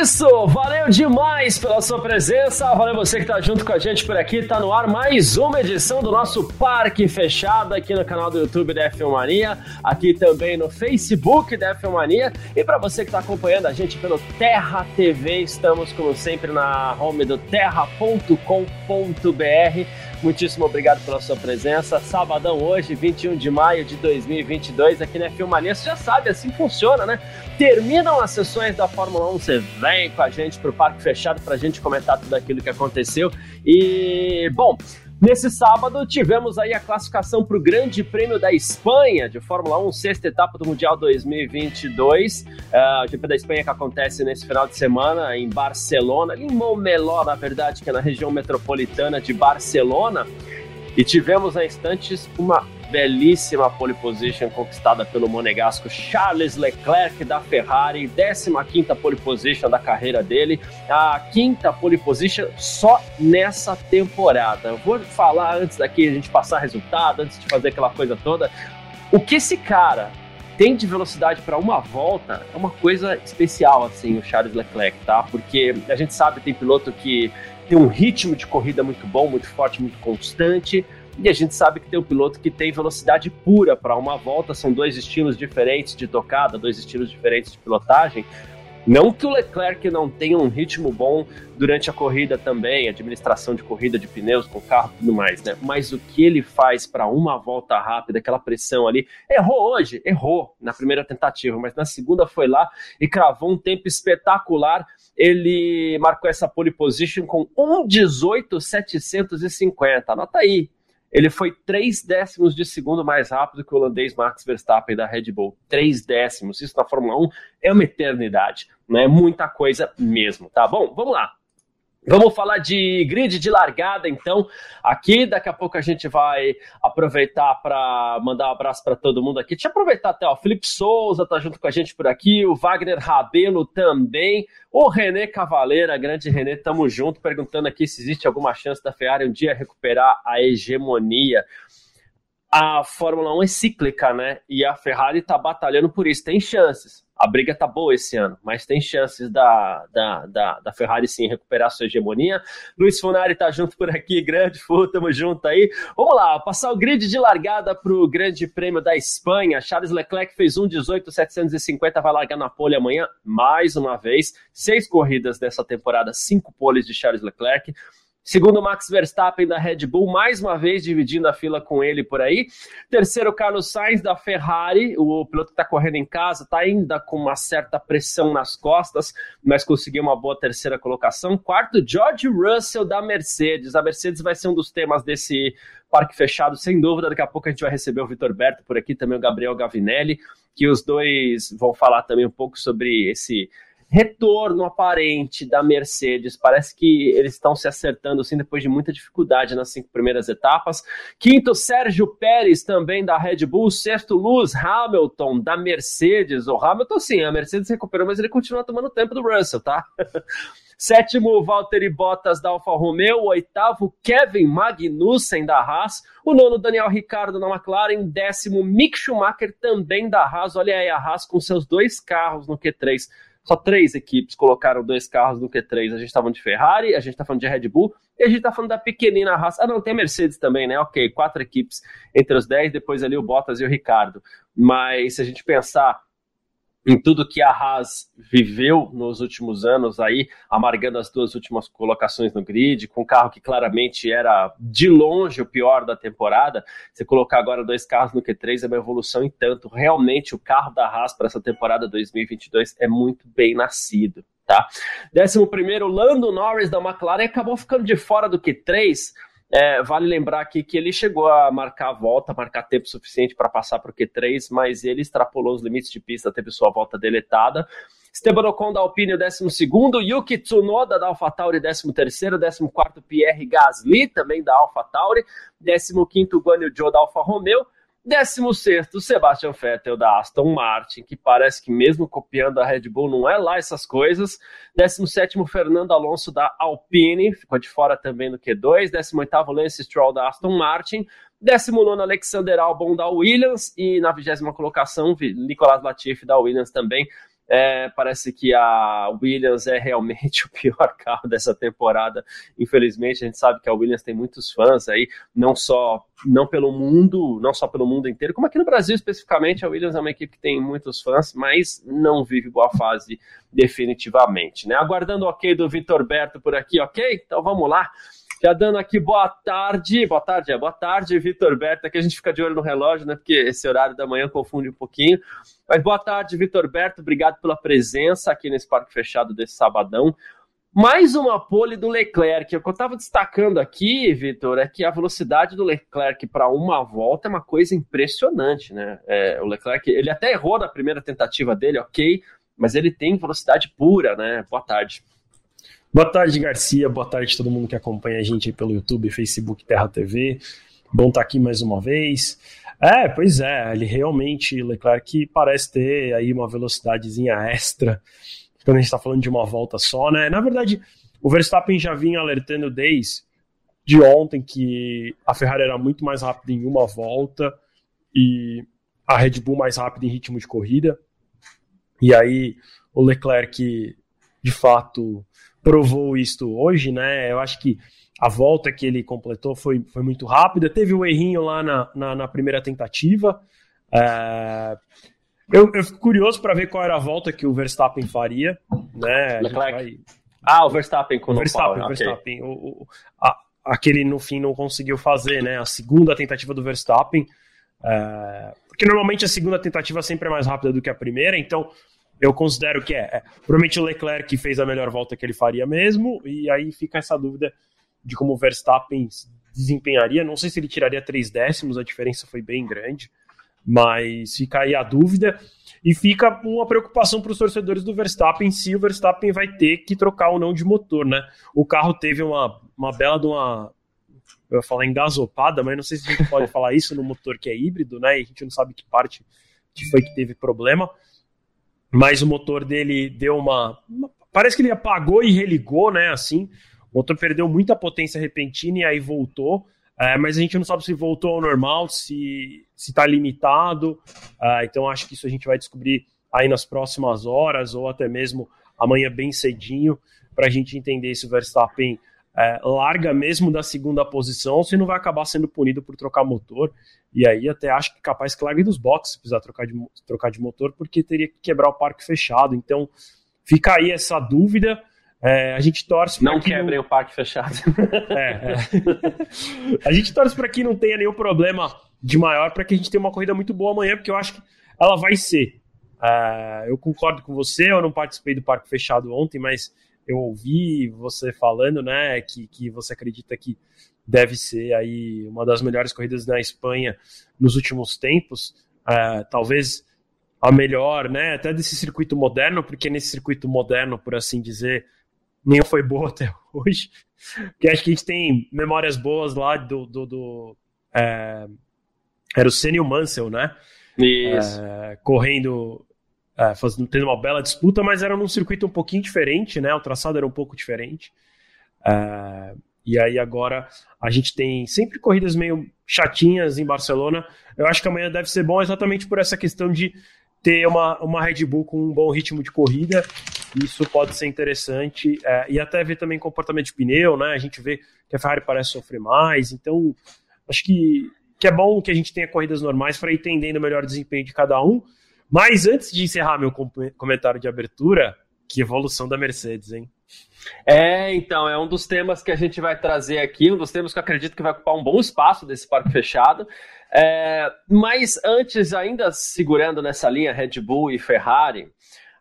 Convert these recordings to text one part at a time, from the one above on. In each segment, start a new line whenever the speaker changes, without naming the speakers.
Isso, valeu demais pela sua presença, valeu você que está junto com a gente por aqui, tá no ar mais uma edição do nosso Parque Fechado aqui no canal do YouTube da F1 Mania, aqui também no Facebook da F1 Mania. E para você que está acompanhando a gente pelo Terra TV, estamos como sempre na home do terra.com.br Muitíssimo obrigado pela sua presença. Sabadão hoje, 21 de maio de 2022, aqui na Filmania. Você já sabe, assim funciona, né? Terminam as sessões da Fórmula 1, você vem com a gente para o Parque Fechado para a gente comentar tudo aquilo que aconteceu. E, bom, Nesse sábado, tivemos aí a classificação para o Grande Prêmio da Espanha de Fórmula 1, sexta etapa do Mundial 2022. Uh, o GP da Espanha que acontece nesse final de semana em Barcelona, em Montmeló, na verdade, que é na região metropolitana de Barcelona. E tivemos a instantes uma belíssima pole position conquistada pelo monegasco Charles Leclerc da Ferrari, 15ª pole position da carreira dele, a quinta pole position só nessa temporada. vou falar antes daqui a gente passar resultado, antes de fazer aquela coisa toda, o que esse cara tem de velocidade para uma volta é uma coisa especial, assim, o Charles Leclerc, tá? Porque a gente sabe, tem piloto que tem um ritmo de corrida muito bom, muito forte, muito constante, e a gente sabe que tem um piloto que tem velocidade pura para uma volta, são dois estilos diferentes de tocada, dois estilos diferentes de pilotagem. Não que o Leclerc não tenha um ritmo bom durante a corrida também, administração de corrida de pneus com carro e tudo mais, né? Mas o que ele faz para uma volta rápida, aquela pressão ali, errou hoje, errou na primeira tentativa, mas na segunda foi lá e cravou um tempo espetacular. Ele marcou essa pole position com 1,18,750. Anota aí, ele foi três décimos de segundo mais rápido que o holandês Max Verstappen da Red Bull. Três décimos. Isso na Fórmula 1 é uma eternidade. Não é muita coisa mesmo, tá bom? Vamos lá. Vamos falar de grid de largada, então, aqui. Daqui a pouco a gente vai aproveitar para mandar um abraço para todo mundo aqui. Deixa eu aproveitar até, o Felipe Souza tá junto com a gente por aqui, o Wagner Rabelo também, o René Cavaleira, grande René, tamo junto, perguntando aqui se existe alguma chance da Ferrari um dia recuperar a hegemonia. A Fórmula 1 é cíclica, né? E a Ferrari tá batalhando por isso, tem chances a briga tá boa esse ano, mas tem chances da, da, da, da Ferrari sim recuperar sua hegemonia. Luiz Funari tá junto por aqui, grande Fu, tamo junto aí. Vamos lá, passar o grid de largada pro Grande Prêmio da Espanha. Charles Leclerc fez 1,18,750, vai largar na pole amanhã, mais uma vez. Seis corridas dessa temporada, cinco poles de Charles Leclerc. Segundo Max Verstappen da Red Bull, mais uma vez dividindo a fila com ele por aí. Terceiro, Carlos Sainz da Ferrari, o piloto está correndo em casa, está ainda com uma certa pressão nas costas, mas conseguiu uma boa terceira colocação. Quarto, George Russell da Mercedes. A Mercedes vai ser um dos temas desse parque fechado, sem dúvida. Daqui a pouco a gente vai receber o Vitor Berto por aqui, também o Gabriel Gavinelli, que os dois vão falar também um pouco sobre esse retorno aparente da Mercedes. Parece que eles estão se acertando assim depois de muita dificuldade nas cinco primeiras etapas. Quinto, Sérgio Pérez, também da Red Bull. Sexto, Lewis Hamilton, da Mercedes. O Hamilton, sim, a Mercedes recuperou, mas ele continua tomando tempo do Russell, tá? Sétimo, Valtteri Bottas da Alfa Romeo. Oitavo, Kevin Magnussen da Haas. O nono, Daniel Ricardo da McLaren. Décimo, Mick Schumacher também da Haas. Olha aí a Haas com seus dois carros no Q3 só três equipes colocaram dois carros no Q3. A gente tá falando de Ferrari, a gente está falando de Red Bull e a gente está falando da pequenina raça. Ah, não, tem a Mercedes também, né? Ok, quatro equipes entre os dez, depois ali o Bottas e o Ricardo. Mas se a gente pensar em tudo que a Haas viveu nos últimos anos aí, amargando as duas últimas colocações no grid, com um carro que claramente era de longe o pior da temporada, você colocar agora dois carros no Q3 é uma evolução em tanto. Realmente o carro da Haas para essa temporada 2022 é muito bem nascido, tá? Décimo primeiro, Lando Norris da McLaren acabou ficando de fora do Q3, é, vale lembrar aqui que ele chegou a marcar a volta, marcar tempo suficiente para passar para o Q3, mas ele extrapolou os limites de pista, teve sua volta deletada. Esteban Ocon da Alpine, o 12, Yuki Tsunoda da AlphaTauri, 13, 14 Pierre Gasly, também da AlphaTauri, 15 Guanyu Zhou da Alfa Romeo, 16 Sebastian Vettel da Aston Martin, que parece que mesmo copiando a Red Bull não é lá essas coisas. 17 Fernando Alonso da Alpine, ficou de fora também no Q2. 18 Lance Stroll da Aston Martin. 19 Alexander Albon da Williams e na vigésima colocação Nicolas Latifi da Williams também é, parece que a Williams é realmente o pior carro dessa temporada. Infelizmente, a gente sabe que a Williams tem muitos fãs aí, não só não pelo mundo, não só pelo mundo inteiro, como aqui no Brasil especificamente, a Williams é uma equipe que tem muitos fãs, mas não vive boa fase definitivamente, né? Aguardando o ok do Vitor Berto por aqui, ok? Então vamos lá. Já dando aqui boa tarde, boa tarde, é, boa tarde, Vitor Berto. Aqui a gente fica de olho no relógio, né? Porque esse horário da manhã confunde um pouquinho. Mas boa tarde, Vitor Berto. Obrigado pela presença aqui nesse parque fechado desse sabadão. Mais uma pole do Leclerc. O que eu estava destacando aqui, Vitor, é que a velocidade do Leclerc para uma volta é uma coisa impressionante, né? É, o Leclerc, ele até errou na primeira tentativa dele, ok, mas ele tem velocidade pura, né? Boa tarde.
Boa tarde, Garcia. Boa tarde a todo mundo que acompanha a gente pelo YouTube, Facebook, Terra TV. Bom estar tá aqui mais uma vez. É, pois é, ele realmente, Leclerc, parece ter aí uma velocidadezinha extra quando a gente está falando de uma volta só, né? Na verdade, o Verstappen já vinha alertando desde de ontem que a Ferrari era muito mais rápida em uma volta e a Red Bull mais rápida em ritmo de corrida. E aí o Leclerc, de fato, provou isto hoje, né? Eu acho que a volta que ele completou foi, foi muito rápida. Teve um errinho lá na, na, na primeira tentativa. É... Eu, eu fico curioso para ver qual era a volta que o Verstappen faria, né?
Vai... Ah, o Verstappen com o
Verstappen, Verstappen. O, o, a, aquele no fim não conseguiu fazer, né? A segunda tentativa do Verstappen. É... Porque normalmente a segunda tentativa sempre é mais rápida do que a primeira, então eu considero que é, é. Provavelmente o Leclerc fez a melhor volta que ele faria mesmo, e aí fica essa dúvida de como o Verstappen desempenharia. Não sei se ele tiraria três décimos, a diferença foi bem grande, mas fica aí a dúvida. E fica uma preocupação para os torcedores do Verstappen se o Verstappen vai ter que trocar ou não de motor, né? O carro teve uma, uma bela de uma. Eu ia falar engasopada, mas não sei se a gente pode falar isso no motor que é híbrido, né? E a gente não sabe que parte que foi que teve problema mas o motor dele deu uma, uma, Parece que ele apagou e religou, né? Assim, o motor perdeu muita potência repentina e aí voltou. É, mas a gente não sabe se voltou ao normal, se está limitado. É, então acho que isso a gente vai descobrir aí nas próximas horas ou até mesmo amanhã bem cedinho para a gente entender se o Verstappen é, larga mesmo da segunda posição, se não vai acabar sendo punido por trocar motor. E aí até acho que capaz que largue dos boxes se precisar trocar de, trocar de motor, porque teria que quebrar o parque fechado. Então fica aí essa dúvida. É, a gente torce
Não quebrem não... o parque fechado. É,
é. a gente torce para que não tenha nenhum problema de maior, para que a gente tenha uma corrida muito boa amanhã, porque eu acho que ela vai ser. É, eu concordo com você, eu não participei do parque fechado ontem, mas eu ouvi você falando, né, que, que você acredita que deve ser aí uma das melhores corridas na Espanha nos últimos tempos, uh, talvez a melhor, né, até desse circuito moderno, porque nesse circuito moderno, por assim dizer, nenhum foi boa até hoje, porque acho que a gente tem memórias boas lá do, do, do é, era o o Mansell, né,
Isso.
É, correndo é, fazendo, tendo uma bela disputa, mas era num circuito um pouquinho diferente, né? O traçado era um pouco diferente. É, e aí agora a gente tem sempre corridas meio chatinhas em Barcelona. Eu acho que amanhã deve ser bom exatamente por essa questão de ter uma, uma Red Bull com um bom ritmo de corrida. Isso pode ser interessante. É, e até ver também comportamento de pneu, né? A gente vê que a Ferrari parece sofrer mais. Então, acho que, que é bom que a gente tenha corridas normais para ir entendendo o melhor desempenho de cada um. Mas antes de encerrar meu comentário de abertura, que evolução da Mercedes, hein?
É, então, é um dos temas que a gente vai trazer aqui, um dos temas que eu acredito que vai ocupar um bom espaço desse parque fechado. É, mas antes, ainda segurando nessa linha Red Bull e Ferrari,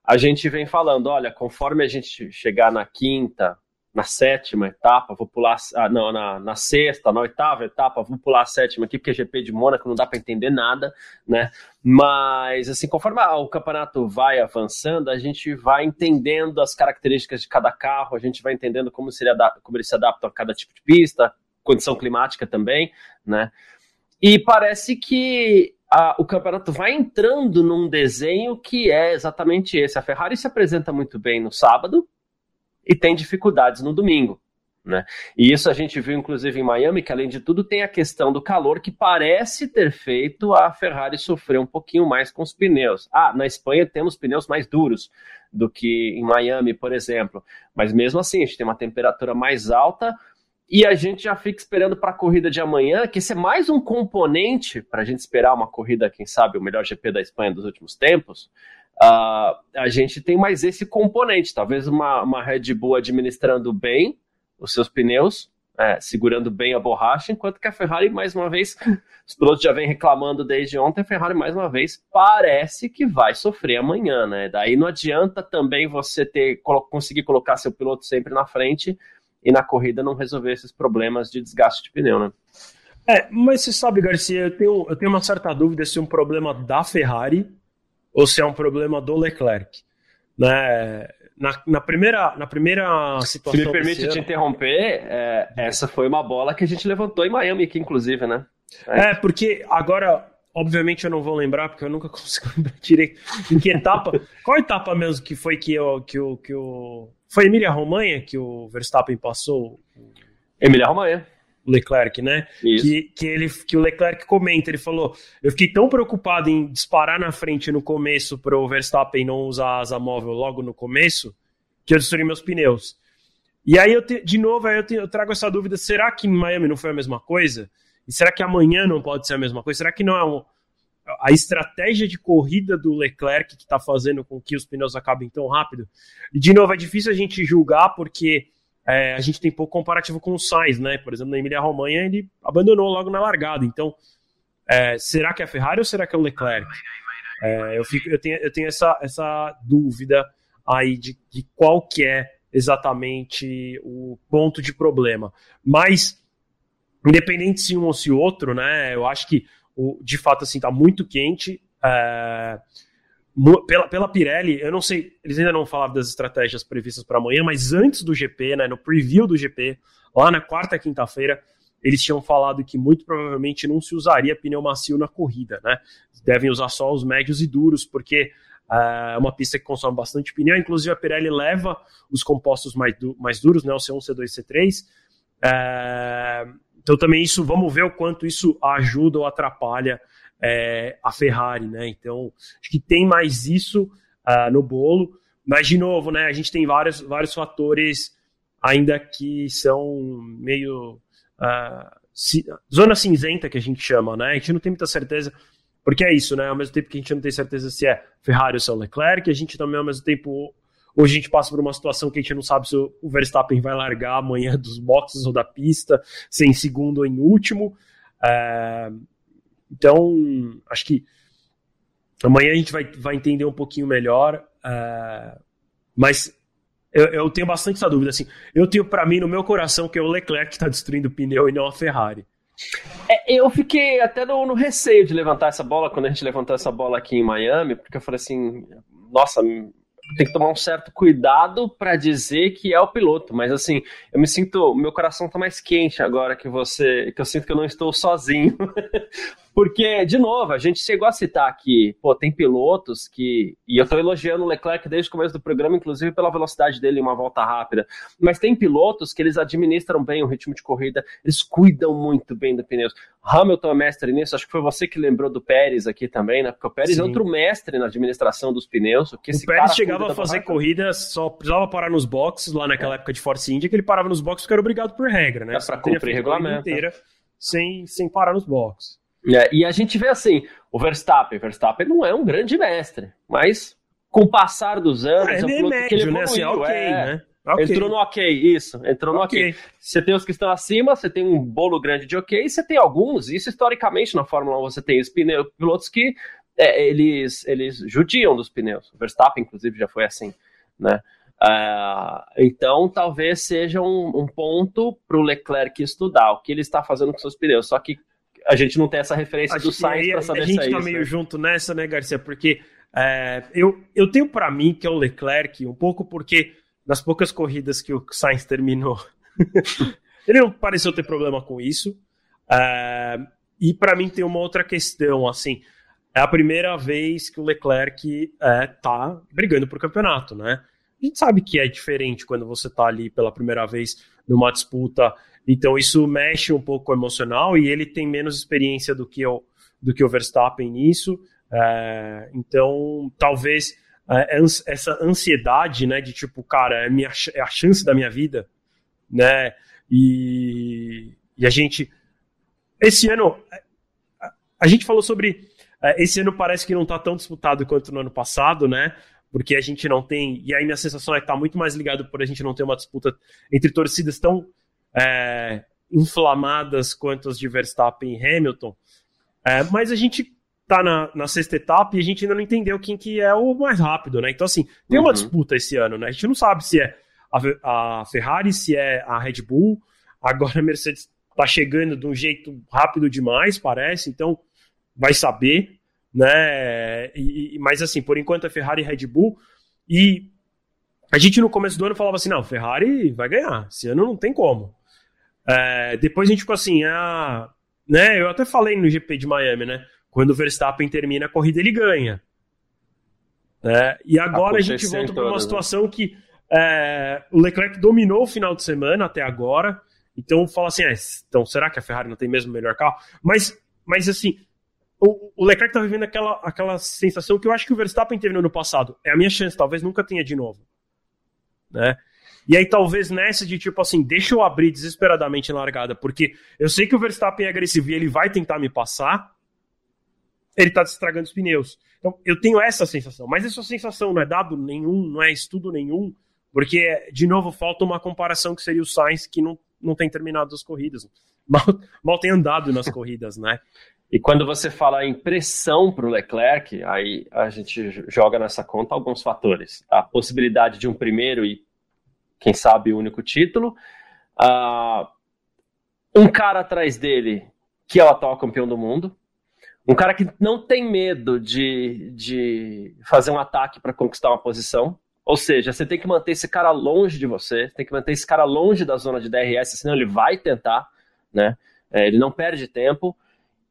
a gente vem falando: olha, conforme a gente chegar na quinta, na sétima etapa, vou pular, ah, não, na, na sexta, na oitava etapa, vou pular a sétima aqui, porque GP de Mônaco não dá para entender nada, né? Mas, assim, conforme o campeonato vai avançando, a gente vai entendendo as características de cada carro, a gente vai entendendo como, seria, como ele se adapta a cada tipo de pista, condição climática também, né? E parece que a, o campeonato vai entrando num desenho que é exatamente esse. A Ferrari se apresenta muito bem no sábado e tem dificuldades no domingo. Né? E isso a gente viu inclusive em Miami, que além de tudo tem a questão do calor que parece ter feito a Ferrari sofrer um pouquinho mais com os pneus. Ah, na Espanha temos pneus mais duros do que em Miami, por exemplo, mas mesmo assim a gente tem uma temperatura mais alta e a gente já fica esperando para a corrida de amanhã, que esse é mais um componente para a gente esperar uma corrida, quem sabe, o melhor GP da Espanha dos últimos tempos. Uh, a gente tem mais esse componente, talvez uma, uma Red Bull administrando bem os seus pneus, é, segurando bem a borracha, enquanto que a Ferrari, mais uma vez, os pilotos já vêm reclamando desde ontem, a Ferrari, mais uma vez, parece que vai sofrer amanhã, né? Daí não adianta também você ter conseguir colocar seu piloto sempre na frente e na corrida não resolver esses problemas de desgaste de pneu, né?
É, mas você sabe, Garcia, eu tenho, eu tenho uma certa dúvida se é um problema da Ferrari ou se é um problema do Leclerc. Né? Na, na, primeira, na primeira situação.
Se me permite te interromper, é, essa foi uma bola que a gente levantou em Miami aqui, inclusive, né?
É, é porque agora, obviamente, eu não vou lembrar, porque eu nunca consigo lembrar direito em que etapa. qual etapa mesmo que foi que o. Que o, que o foi Emília Romanha que o Verstappen passou?
Emília Romanha.
Leclerc, né? Isso. Que, que, ele, que o Leclerc comenta, ele falou: Eu fiquei tão preocupado em disparar na frente no começo para o Verstappen não usar a asa móvel logo no começo, que eu destruí meus pneus. E aí, eu te, de novo, aí eu, te, eu trago essa dúvida: será que em Miami não foi a mesma coisa? E será que amanhã não pode ser a mesma coisa? Será que não é um, a estratégia de corrida do Leclerc que está fazendo com que os pneus acabem tão rápido? E, de novo, é difícil a gente julgar porque é, a gente tem pouco comparativo com o Sainz, né? Por exemplo, na Emília-Romanha ele abandonou logo na largada. Então, é, será que é a Ferrari ou será que é o Leclerc? É, eu, fico, eu tenho, eu tenho essa, essa dúvida aí de, de qual que é exatamente o ponto de problema. Mas, independente se um ou se outro, né? Eu acho que o, de fato assim tá muito quente. É, pela, pela Pirelli, eu não sei, eles ainda não falaram das estratégias previstas para amanhã, mas antes do GP, né, no preview do GP, lá na quarta e quinta-feira, eles tinham falado que muito provavelmente não se usaria pneu macio na corrida, né? Devem usar só os médios e duros, porque uh, é uma pista que consome bastante pneu. Inclusive, a Pirelli leva os compostos mais, du mais duros, né? O C1, C2 C3. Uh, então, também isso, vamos ver o quanto isso ajuda ou atrapalha é, a Ferrari, né? Então, acho que tem mais isso uh, no bolo. Mas, de novo, né, a gente tem vários, vários fatores ainda que são meio. Uh, zona cinzenta que a gente chama, né? A gente não tem muita certeza. Porque é isso, né? Ao mesmo tempo que a gente não tem certeza se é Ferrari ou se é Leclerc, a gente também, ao mesmo tempo, hoje a gente passa por uma situação que a gente não sabe se o Verstappen vai largar amanhã dos boxes ou da pista, se em segundo ou em último. Uh, então, acho que amanhã a gente vai, vai entender um pouquinho melhor, uh, mas eu, eu, tenho bastante essa dúvida. Assim, eu tenho para mim no meu coração que é o Leclerc que está destruindo o pneu e não a Ferrari.
É, eu fiquei até no, no, receio de levantar essa bola quando a gente levantou essa bola aqui em Miami, porque eu falei assim: nossa, tem que tomar um certo cuidado para dizer que é o piloto, mas assim, eu me sinto, meu coração tá mais quente agora que você, que eu sinto que eu não estou sozinho. Porque, de novo, a gente chegou a citar aqui, pô, tem pilotos que. E eu estou elogiando o Leclerc desde o começo do programa, inclusive pela velocidade dele em uma volta rápida. Mas tem pilotos que eles administram bem o ritmo de corrida, eles cuidam muito bem do pneus. Hamilton é mestre nisso, acho que foi você que lembrou do Pérez aqui também, né? Porque o Pérez Sim. é outro mestre na administração dos pneus.
O, que o Pérez chegava a fazer corrida, só precisava parar nos boxes lá naquela é. época de Force India, que ele parava nos boxes porque era obrigado por regra, né?
É pra cumprir regulamento.
Inteira, sem, sem parar nos boxes.
É, e a gente vê assim, o Verstappen, Verstappen não é um grande mestre, mas com o passar dos anos,
é, ele é médio, que ele evoluiu, né? Assim, okay, é, né?
Okay. Entrou no ok, isso, entrou no ok. Você tem os que estão acima, você tem um bolo grande de ok, e você tem alguns, isso historicamente na Fórmula 1 você tem os pneus, pilotos que é, eles, eles judiam dos pneus. O Verstappen, inclusive, já foi assim, né? Uh, então, talvez seja um, um ponto para o Leclerc estudar o que ele está fazendo com seus pneus. Só que a gente não tem essa referência Acho do Sainz para saber
se A gente
é
tá
isso,
meio né? junto nessa, né, Garcia? Porque é, eu, eu tenho para mim que é o Leclerc, um pouco porque nas poucas corridas que o Sainz terminou, ele não pareceu ter problema com isso. É, e para mim tem uma outra questão, assim, é a primeira vez que o Leclerc é, tá brigando por campeonato, né? A gente sabe que é diferente quando você tá ali pela primeira vez numa disputa, então isso mexe um pouco com o emocional e ele tem menos experiência do que o, do que o Verstappen nisso, é, então talvez é, essa ansiedade, né, de tipo, cara, é, minha, é a chance da minha vida, né, e, e a gente, esse ano, a gente falou sobre é, esse ano parece que não está tão disputado quanto no ano passado, né? Porque a gente não tem. E aí minha sensação é que está muito mais ligado por a gente não ter uma disputa entre torcidas tão é, inflamadas quanto as de Verstappen e Hamilton. É, mas a gente tá na, na, sexta etapa e a gente ainda não entendeu quem que é o mais rápido, né? Então, assim, tem uma uhum. disputa esse ano, né? A gente não sabe se é a, a Ferrari, se é a Red Bull. Agora a Mercedes tá chegando de um jeito rápido demais, parece. Então, vai saber, né? E, mas assim, por enquanto é Ferrari e Red Bull. E a gente no começo do ano falava assim: não, Ferrari vai ganhar, esse ano não tem como. É, depois a gente ficou assim, ah, né? Eu até falei no GP de Miami, né? Quando o Verstappen termina a corrida, ele ganha. Né? E agora a gente volta para uma né? situação né? que é, o Leclerc dominou o final de semana até agora. Então fala assim, é, então será que a Ferrari não tem mesmo o melhor carro? Mas, mas assim, o, o Leclerc tá vivendo aquela, aquela sensação que eu acho que o Verstappen teve no ano passado. É a minha chance, talvez nunca tenha de novo. Né? E aí, talvez nessa de tipo assim, deixa eu abrir desesperadamente na largada, porque eu sei que o Verstappen é agressivo e ele vai tentar me passar, ele tá estragando os pneus. Então, eu tenho essa sensação, mas essa sensação não é dado nenhum, não é estudo nenhum, porque, de novo, falta uma comparação que seria o Sainz, que não, não tem terminado as corridas. Mal, mal tem andado nas corridas, né?
E quando você fala em pressão para o Leclerc, aí a gente joga nessa conta alguns fatores. A possibilidade de um primeiro e, quem sabe, único título. Uh, um cara atrás dele que é o atual campeão do mundo. Um cara que não tem medo de, de fazer um ataque para conquistar uma posição. Ou seja, você tem que manter esse cara longe de você, tem que manter esse cara longe da zona de DRS, senão ele vai tentar, né? É, ele não perde tempo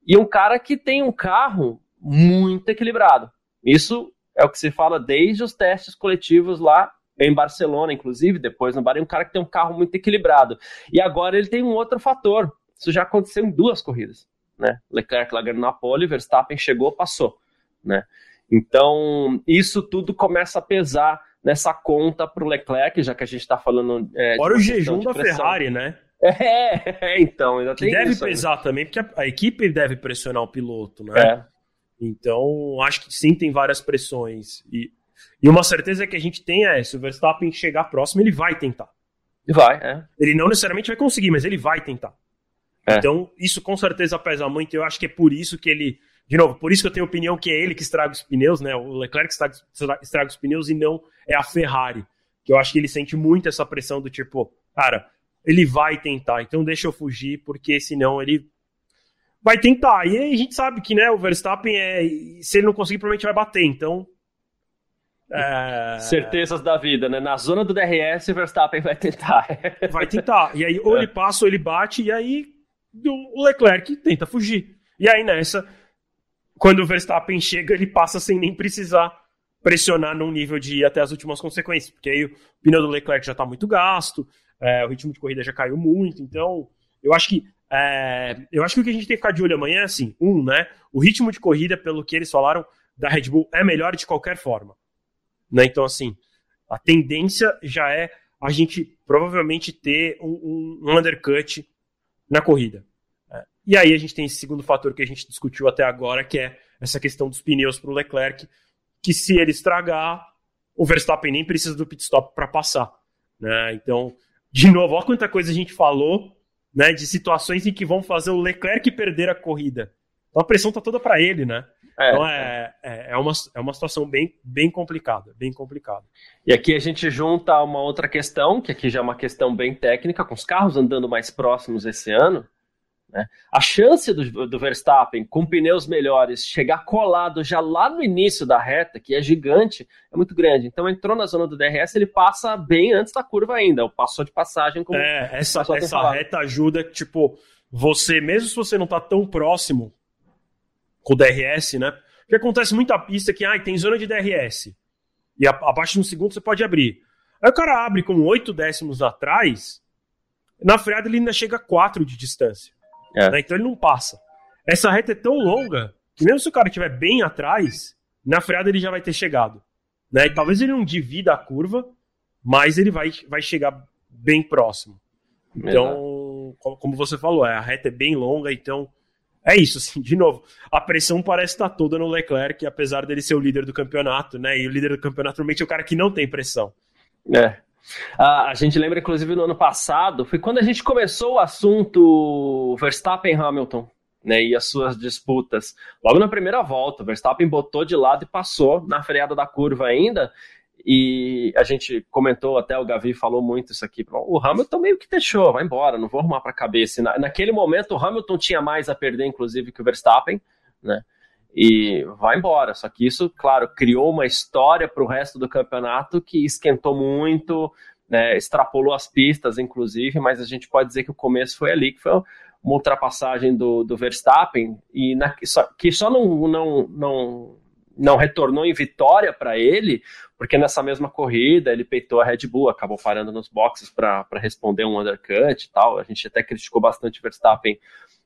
e um cara que tem um carro muito equilibrado. Isso é o que se fala desde os testes coletivos lá em Barcelona, inclusive, depois no Bahrein, um cara que tem um carro muito equilibrado. E agora ele tem um outro fator. Isso já aconteceu em duas corridas, né? Leclerc largando na pole, Verstappen chegou, passou, né? Então, isso tudo começa a pesar nessa conta para o Leclerc, já que a gente está falando.
É, Fora o jejum da Ferrari, né?
É, então, ainda tem
que deve
isso,
pesar né? também, porque a, a, equipe deve pressionar o piloto, né? É. Então, acho que sim, tem várias pressões. E, e uma certeza que a gente tem é, se o Verstappen chegar próximo, ele vai tentar.
Vai, é.
Ele não necessariamente vai conseguir, mas ele vai tentar. É. Então, isso com certeza pesa muito. Eu acho que é por isso que ele. De novo, por isso que eu tenho a opinião que é ele que estraga os pneus, né? O Leclerc estraga, estraga os pneus e não é a Ferrari. Que eu acho que ele sente muito essa pressão do tipo, cara, ele vai tentar, então deixa eu fugir, porque senão ele vai tentar. E aí a gente sabe que né, o Verstappen, é, se ele não conseguir, provavelmente vai bater, então.
É... Certezas da vida, né? Na zona do DRS, o Verstappen vai tentar.
vai tentar. E aí, ou ele passa ou ele bate, e aí o Leclerc tenta fugir. E aí nessa, quando o Verstappen chega, ele passa sem nem precisar pressionar num nível de ir até as últimas consequências, porque aí o pneu do Leclerc já está muito gasto, é, o ritmo de corrida já caiu muito, então eu acho que é, eu acho que o que a gente tem que ficar de olho amanhã é assim, um, né? O ritmo de corrida, pelo que eles falaram, da Red Bull é melhor de qualquer forma. Né? Então, assim, a tendência já é a gente provavelmente ter um, um undercut na corrida. É. E aí a gente tem esse segundo fator que a gente discutiu até agora, que é essa questão dos pneus para o Leclerc, que se ele estragar, o Verstappen nem precisa do pit stop para passar. Né? Então, de novo, olha quanta coisa a gente falou, né, de situações em que vão fazer o Leclerc perder a corrida. Então a pressão tá toda para ele, né? É, então é, é, é, uma, é uma situação bem, bem complicada, bem complicada.
E aqui a gente junta uma outra questão, que aqui já é uma questão bem técnica, com os carros andando mais próximos esse ano, né? A chance do, do, Verstappen, com pneus melhores, chegar colado já lá no início da reta, que é gigante, é muito grande. Então entrou na zona do DRS, ele passa bem antes da curva ainda, o passou de passagem. Como
é, essa, essa reta ajuda, tipo, você, mesmo se você não está tão próximo com o DRS, né? Porque acontece muita pista que ah, tem zona de DRS. E abaixo de um segundo você pode abrir. Aí o cara abre com 8 décimos atrás, na freada ele ainda chega a 4 de distância. É. Né? Então ele não passa. Essa reta é tão longa que mesmo se o cara estiver bem atrás, na freada ele já vai ter chegado. Né? E talvez ele não divida a curva, mas ele vai, vai chegar bem próximo. Então, como você falou, é, a reta é bem longa, então é isso, assim, de novo, a pressão parece estar toda no Leclerc, apesar dele ser o líder do campeonato, né? E o líder do campeonato normalmente é o cara que não tem pressão.
É. a gente lembra, inclusive, no ano passado, foi quando a gente começou o assunto Verstappen-Hamilton, né? E as suas disputas. Logo na primeira volta, Verstappen botou de lado e passou na freada da curva ainda. E a gente comentou, até o Gavi falou muito isso aqui. O Hamilton meio que deixou, vai embora, não vou arrumar para a cabeça. Na, naquele momento, o Hamilton tinha mais a perder, inclusive, que o Verstappen, né? E vai embora. Só que isso, claro, criou uma história para o resto do campeonato que esquentou muito, né? extrapolou as pistas, inclusive, mas a gente pode dizer que o começo foi ali, que foi uma ultrapassagem do, do Verstappen, e na, que só não, não, não não retornou em vitória para ele, porque nessa mesma corrida ele peitou a Red Bull, acabou parando nos boxes para responder um undercut e tal. A gente até criticou bastante o Verstappen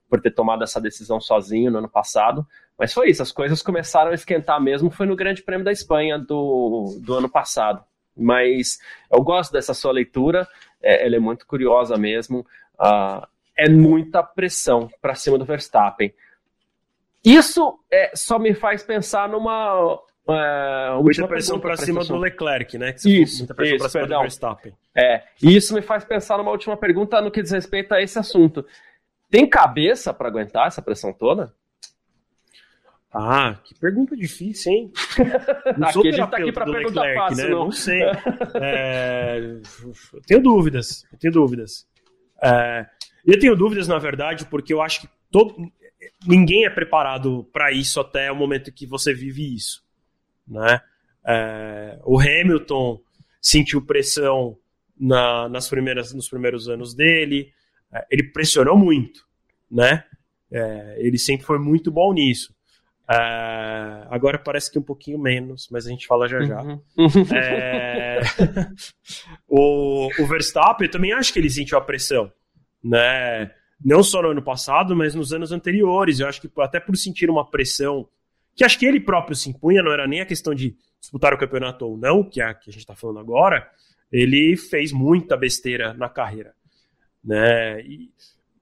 por ter tomado essa decisão sozinho no ano passado, mas foi isso, as coisas começaram a esquentar mesmo, foi no Grande Prêmio da Espanha do, do ano passado. Mas eu gosto dessa sua leitura, é, ela é muito curiosa mesmo. Uh, é muita pressão para cima do Verstappen. Isso é, só me faz pensar numa.
É, muita pressão para cima do Leclerc, né?
isso, muita pressão para cima do Verstappen. É, e isso me faz pensar numa última pergunta no que diz respeito a esse assunto. Tem cabeça para aguentar essa pressão toda?
Ah, que pergunta difícil, hein?
Não Aqui a gente tá aqui para Leclerc, fácil,
né? não. não sei. é, eu tenho dúvidas, eu tenho dúvidas. É, eu tenho dúvidas, na verdade, porque eu acho que todo, ninguém é preparado para isso até o momento que você vive isso. Né? É, o Hamilton sentiu pressão na, nas primeiras, nos primeiros anos dele, é, ele pressionou muito, né? É, ele sempre foi muito bom nisso. É, agora parece que um pouquinho menos, mas a gente fala já já. Uhum. É, o, o Verstappen, eu também acho que ele sentiu a pressão, né? Não só no ano passado, mas nos anos anteriores. Eu acho que até por sentir uma pressão que acho que ele próprio se impunha, não era nem a questão de disputar o campeonato ou não, que é a que a gente está falando agora, ele fez muita besteira na carreira. Né? E,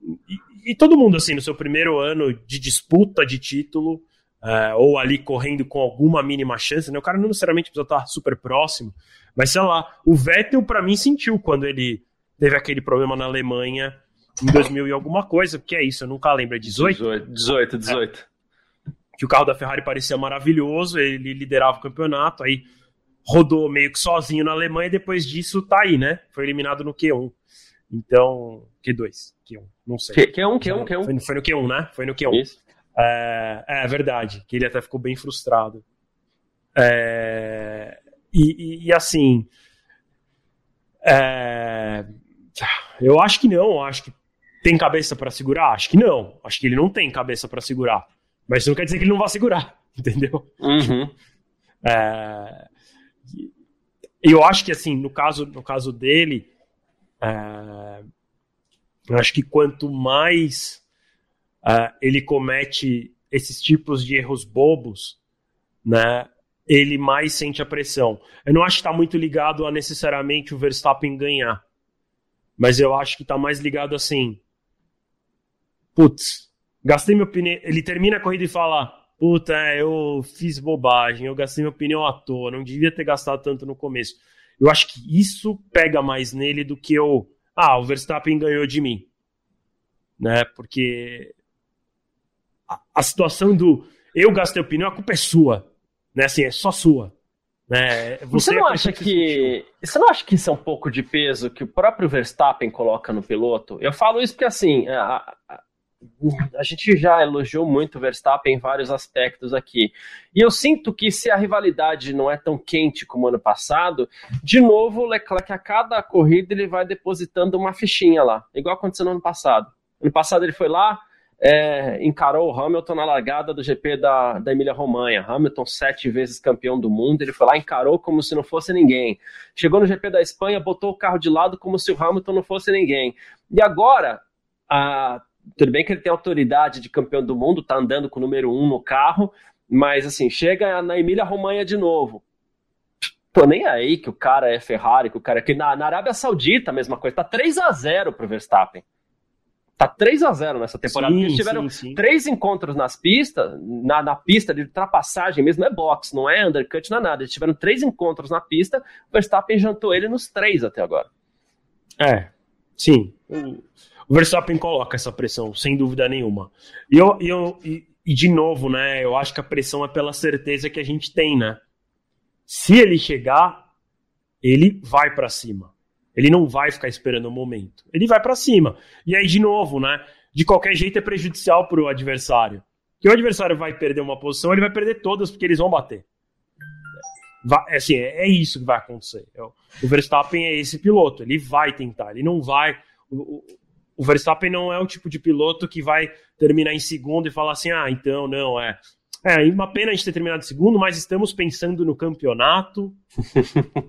e, e, todo mundo, assim, no seu primeiro ano de disputa de título, uh, ou ali correndo com alguma mínima chance, né? o cara não necessariamente precisa estar super próximo, mas sei lá, o Vettel, para mim, sentiu quando ele teve aquele problema na Alemanha em 2000 e alguma coisa, que é isso, eu nunca lembro, é 18?
18, 18.
É. Que o carro da Ferrari parecia maravilhoso, ele liderava o campeonato, aí rodou meio que sozinho na Alemanha e depois disso tá aí, né? Foi eliminado no Q1. Então, Q2, Q1, não sei.
Q1, Q1, Q1.
Foi, foi no Q1, né? Foi no Q1. Isso. É, é verdade, que ele até ficou bem frustrado. É, e, e, e, assim, é, eu acho que não, acho que tem cabeça para segurar? Acho que não. Acho que ele não tem cabeça para segurar. Mas isso não quer dizer que ele não vai segurar, entendeu?
Uhum.
É... Eu acho que assim, no caso, no caso dele, é... eu acho que quanto mais é, ele comete esses tipos de erros bobos, né, ele mais sente a pressão. Eu não acho que está muito ligado a necessariamente o Verstappen ganhar, mas eu acho que está mais ligado assim putz, gastei meu pneu. Ele termina a corrida e fala: Puta, eu fiz bobagem, eu gastei meu pneu à toa, não devia ter gastado tanto no começo. Eu acho que isso pega mais nele do que o. Ah, o Verstappen ganhou de mim. Né? Porque a, a situação do eu gastei o pneu, a culpa é sua. Né? Assim, é só sua. Né?
Você, você não acha que você não acha que isso é um pouco de peso que o próprio Verstappen coloca no piloto? Eu falo isso porque assim a, a, a gente já elogiou muito o Verstappen em vários aspectos aqui. E eu sinto que se a rivalidade não é tão quente como ano passado, de novo o Leclerc a cada corrida ele vai depositando uma fichinha lá, igual aconteceu no ano passado. Ano passado ele foi lá, é, encarou o Hamilton na largada do GP da, da Emília-Romanha. Hamilton, sete vezes campeão do mundo, ele foi lá, encarou como se não fosse ninguém. Chegou no GP da Espanha, botou o carro de lado como se o Hamilton não fosse ninguém. E agora, a, tudo bem que ele tem autoridade de campeão do mundo, tá andando com o número um no carro, mas assim, chega na Emília-Romanha de novo. Tô nem aí que o cara é Ferrari, que o cara é que na, na Arábia Saudita a mesma coisa, tá 3 a 0 pro Verstappen. Tá 3 a 0 nessa temporada. Sim, Eles tiveram sim, sim. três encontros nas pistas, na, na, pista de ultrapassagem mesmo, é box, não é undercut, não é nada. Eles tiveram três encontros na pista, o Verstappen jantou ele nos três até agora.
É, sim. O Verstappen coloca essa pressão, sem dúvida nenhuma. E, eu, eu, e, e de novo, né, eu acho que a pressão é pela certeza que a gente tem, né? Se ele chegar, ele vai para cima. Ele não vai ficar esperando o um momento. Ele vai para cima. E aí, de novo, né? De qualquer jeito é prejudicial para o adversário. Que o adversário vai perder uma posição, ele vai perder todas porque eles vão bater. Vai, assim, é, é, isso que vai acontecer. É o Verstappen é esse piloto. Ele vai tentar. Ele não vai. O, o Verstappen não é o tipo de piloto que vai terminar em segundo e falar assim: ah, então não, é. É, uma pena a gente ter terminado em segundo, mas estamos pensando no campeonato.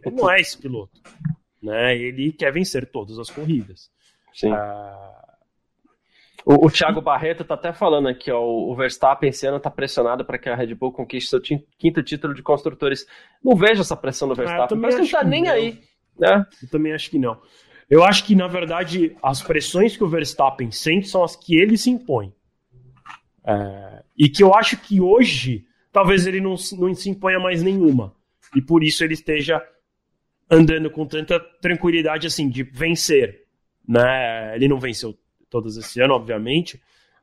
Ele não é esse piloto né? Ele quer vencer todas as corridas.
Sim. Ah... O, o Thiago Barreto está até falando aqui, ó, o Verstappen esse ano está pressionado para que a Red Bull conquiste seu quinto título de construtores. Não vejo essa pressão no ah, Verstappen, mas não está nem não. aí. Né?
Eu também acho que não. Eu acho que, na verdade, as pressões que o Verstappen sente são as que ele se impõe. É, e que eu acho que hoje, talvez ele não, não se imponha mais nenhuma. E por isso ele esteja andando com tanta tranquilidade assim de vencer, né? Ele não venceu todas esse ano, obviamente,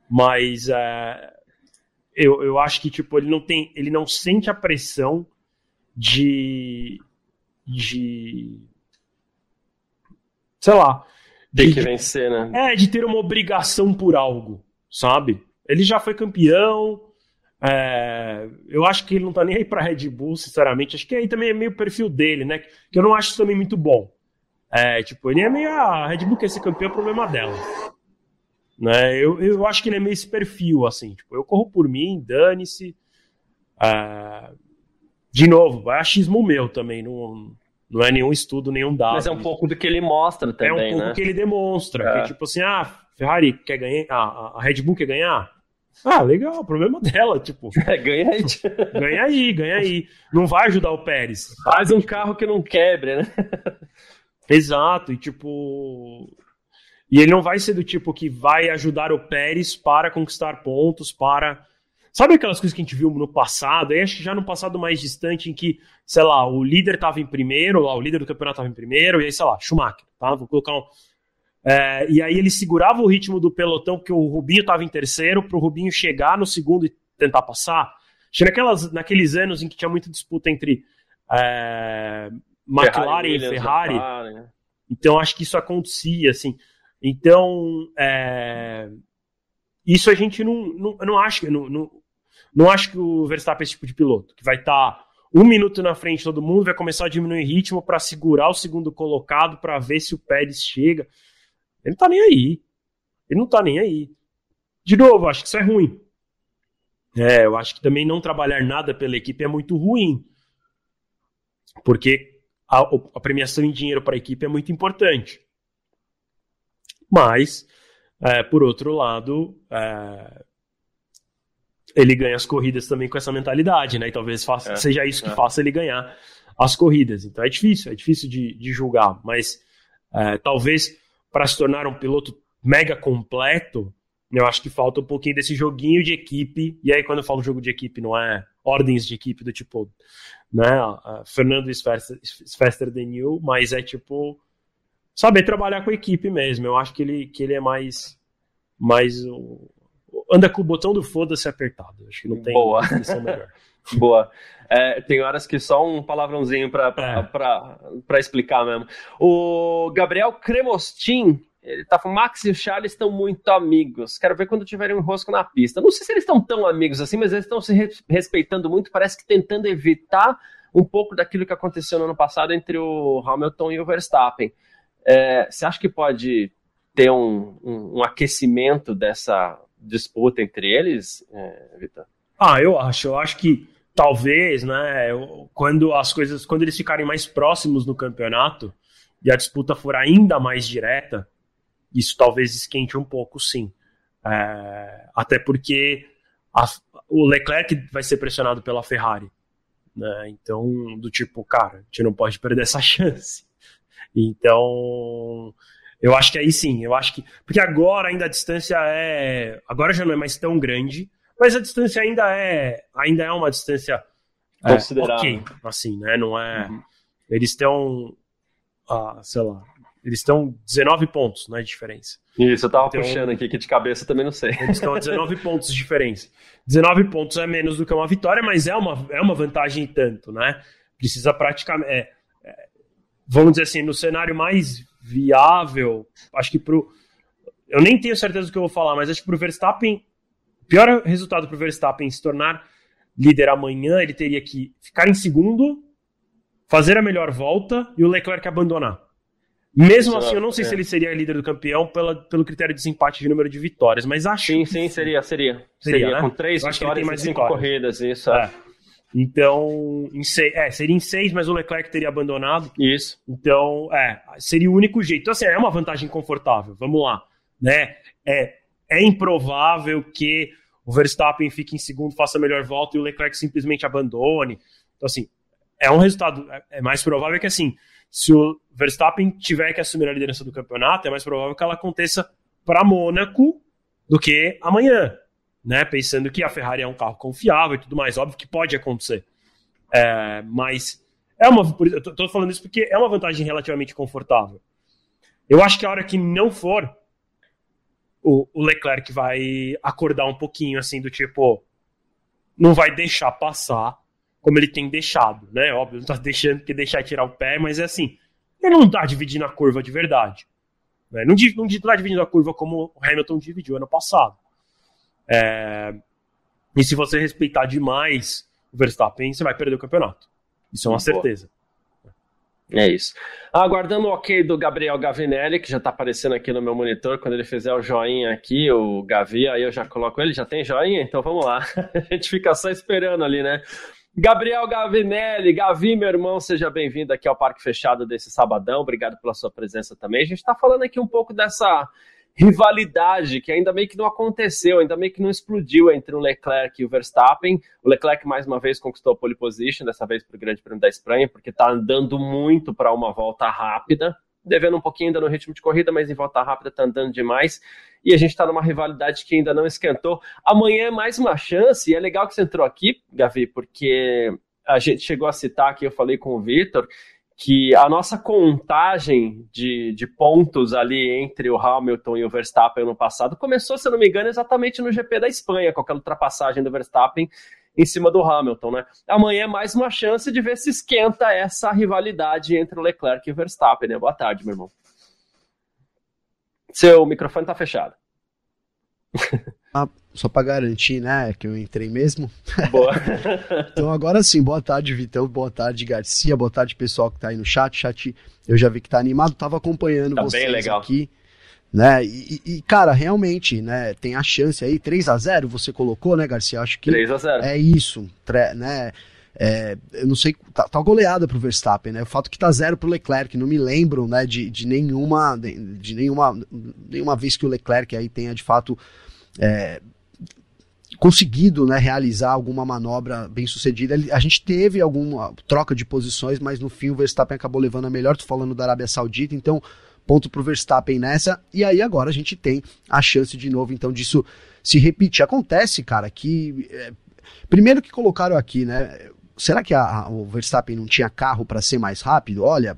mas é, eu, eu acho que tipo ele não tem, ele não sente a pressão de de sei lá,
tem que vencer, né?
É, de ter uma obrigação por algo, sabe? Ele já foi campeão, é, eu acho que ele não tá nem aí pra Red Bull, sinceramente. Acho que aí também é meio o perfil dele, né? Que eu não acho também muito bom. É, tipo, ele é meio. Ah, a Red Bull quer ser campeão, é problema dela. Né? Eu, eu acho que ele é meio esse perfil, assim. Tipo, eu corro por mim, dane-se. É, de novo, é achismo meu também. Não, não é nenhum estudo, nenhum dado.
Mas é um pouco do que ele mostra também. É
um pouco
né?
que ele demonstra. É. Que, tipo assim, ah, Ferrari quer ganhar. Ah, a Red Bull quer ganhar? Ah, legal, problema dela, tipo.
É, ganha aí.
ganha aí, ganha aí. Não vai ajudar o Pérez.
Faz um carro que não quebre, né?
Exato, e tipo. E ele não vai ser do tipo que vai ajudar o Pérez para conquistar pontos, para. Sabe aquelas coisas que a gente viu no passado? Aí acho que já no passado mais distante, em que, sei lá, o líder estava em primeiro, lá, o líder do campeonato estava em primeiro, e aí, sei lá, Schumacher, tá? Vou colocar um é, e aí ele segurava o ritmo do pelotão, porque o Rubinho estava em terceiro, para o Rubinho chegar no segundo e tentar passar. Naquelas, naqueles anos em que tinha muita disputa entre é, McLaren Ferrari, e Ferrari. Né? Então acho que isso acontecia, assim. Então, é, isso a gente não, não, não acha, não, não, não acho que o Verstappen é esse tipo de piloto, que vai estar tá um minuto na frente de todo mundo, vai começar a diminuir ritmo para segurar o segundo colocado, para ver se o Pérez chega. Ele não tá nem aí. Ele não tá nem aí. De novo, acho que isso é ruim. É, eu acho que também não trabalhar nada pela equipe é muito ruim. Porque a, a premiação em dinheiro para a equipe é muito importante. Mas, é, por outro lado, é, ele ganha as corridas também com essa mentalidade, né? E talvez faça, é, seja isso que é. faça ele ganhar as corridas. Então é difícil, é difícil de, de julgar. Mas é, talvez para se tornar um piloto mega completo, eu acho que falta um pouquinho desse joguinho de equipe. E aí, quando eu falo jogo de equipe, não é ordens de equipe do tipo, né? Fernando is faster, is faster than you, mas é tipo saber trabalhar com a equipe mesmo. Eu acho que ele, que ele é mais. mais anda com o botão do foda-se apertado. Acho que não tem
Boa. melhor. Boa. É, tem horas que só um palavrãozinho para é. explicar mesmo. O Gabriel Cremostin, ele tá falando, Max e o Charles estão muito amigos. Quero ver quando tiverem um rosco na pista. Não sei se eles estão tão amigos assim, mas eles estão se respeitando muito, parece que tentando evitar um pouco daquilo que aconteceu no ano passado entre o Hamilton e o Verstappen. É, você acha que pode ter um, um, um aquecimento dessa disputa entre eles, é, Vitor?
Ah, eu acho. Eu acho que talvez, né, quando as coisas, quando eles ficarem mais próximos no campeonato e a disputa for ainda mais direta, isso talvez esquente um pouco, sim. É, até porque a, o Leclerc vai ser pressionado pela Ferrari. Né? Então, do tipo, cara, a gente não pode perder essa chance. Então, eu acho que aí sim, eu acho que. Porque agora ainda a distância é. Agora já não é mais tão grande, mas a distância ainda é. Ainda é uma distância.
É, Considerável.
ok, assim, né? Não é. Uhum. Eles estão. Ah, sei lá. Eles estão 19 pontos, não é diferença.
Isso, eu tava então, puxando aqui, que de cabeça também não sei.
Eles estão a 19 pontos de diferença. 19 pontos é menos do que uma vitória, mas é uma, é uma vantagem tanto, né? Precisa praticamente. É, é, vamos dizer assim, no cenário mais viável, acho que pro. Eu nem tenho certeza do que eu vou falar, mas acho que pro Verstappen. O pior resultado pro Verstappen se tornar líder amanhã, ele teria que ficar em segundo, fazer a melhor volta e o Leclerc abandonar. Mesmo assim, eu não sei é. se ele seria líder do campeão pela, pelo critério de desempate de número de vitórias, mas acho.
Sim, sim, seria, seria. Seria, seria né? com três vitórias mais cinco vitórias. corridas, isso. É.
Então, em seis, é, seria em seis, mas o Leclerc teria abandonado.
Isso.
Então, é, seria o único jeito. Então, assim, é uma vantagem confortável. Vamos lá, né? É, é improvável que o Verstappen fique em segundo, faça a melhor volta e o Leclerc simplesmente abandone. Então, assim, é um resultado. É, é mais provável que, assim, se o Verstappen tiver que assumir a liderança do campeonato, é mais provável que ela aconteça para Mônaco do que amanhã, né? Pensando que a Ferrari é um carro confiável e tudo mais, óbvio que pode acontecer. É, mas é uma, eu falando isso porque é uma vantagem relativamente confortável. Eu acho que a hora que não for, o, o Leclerc vai acordar um pouquinho, assim, do tipo, não vai deixar passar como ele tem deixado, né? Óbvio, não tá deixando que deixar tirar o pé, mas é assim, ele não tá dividindo a curva de verdade. Né? Não, não tá dividindo a curva como o Hamilton dividiu ano passado. É... E se você respeitar demais o Verstappen, você vai perder o campeonato. Isso é uma certeza.
É isso. Aguardando o ok do Gabriel Gavinelli, que já está aparecendo aqui no meu monitor. Quando ele fizer o joinha aqui, o Gavi, aí eu já coloco ele. Já tem joinha? Então vamos lá. A gente fica só esperando ali, né? Gabriel Gavinelli, Gavi, meu irmão, seja bem-vindo aqui ao Parque Fechado desse sabadão. Obrigado pela sua presença também. A gente está falando aqui um pouco dessa rivalidade que ainda meio que não aconteceu, ainda meio que não explodiu entre o Leclerc e o Verstappen. O Leclerc mais uma vez conquistou a pole position, dessa vez para o Grande Prêmio da Espanha, porque está andando muito para uma volta rápida, devendo um pouquinho ainda no ritmo de corrida, mas em volta rápida está andando demais e a gente está numa rivalidade que ainda não esquentou. Amanhã é mais uma chance, e é legal que você entrou aqui, Gavi, porque a gente chegou a citar aqui, eu falei com o Vitor, que a nossa contagem de, de pontos ali entre o Hamilton e o Verstappen no passado começou, se eu não me engano, exatamente no GP da Espanha, com aquela ultrapassagem do Verstappen em cima do Hamilton, né? Amanhã é mais uma chance de ver se esquenta essa rivalidade entre o Leclerc e o Verstappen, né? Boa tarde, meu irmão. Seu microfone tá fechado.
Ah, só para garantir, né, que eu entrei mesmo. Boa. então agora sim, boa tarde, Vitão, boa tarde, Garcia, boa tarde, pessoal que tá aí no chat. Chat, eu já vi que tá animado, tava acompanhando tá vocês bem legal. aqui. Né? E, e, cara, realmente, né, tem a chance aí, 3 a 0 você colocou, né, Garcia? Acho que
3 a 0
é isso, né? É, eu não sei, tá, tá goleada pro Verstappen, né? O fato que tá zero pro Leclerc, não me lembro, né, de, de nenhuma, de, de nenhuma, nenhuma vez que o Leclerc aí tenha de fato é, conseguido, né, realizar alguma manobra bem sucedida. A gente teve alguma troca de posições, mas no fim o Verstappen acabou levando a melhor. Tô falando da Arábia Saudita, então ponto pro Verstappen nessa. E aí agora a gente tem a chance de novo, então, disso se repetir. Acontece, cara, que é, primeiro que colocaram aqui, né? será que a, a, o Verstappen não tinha carro para ser mais rápido? Olha,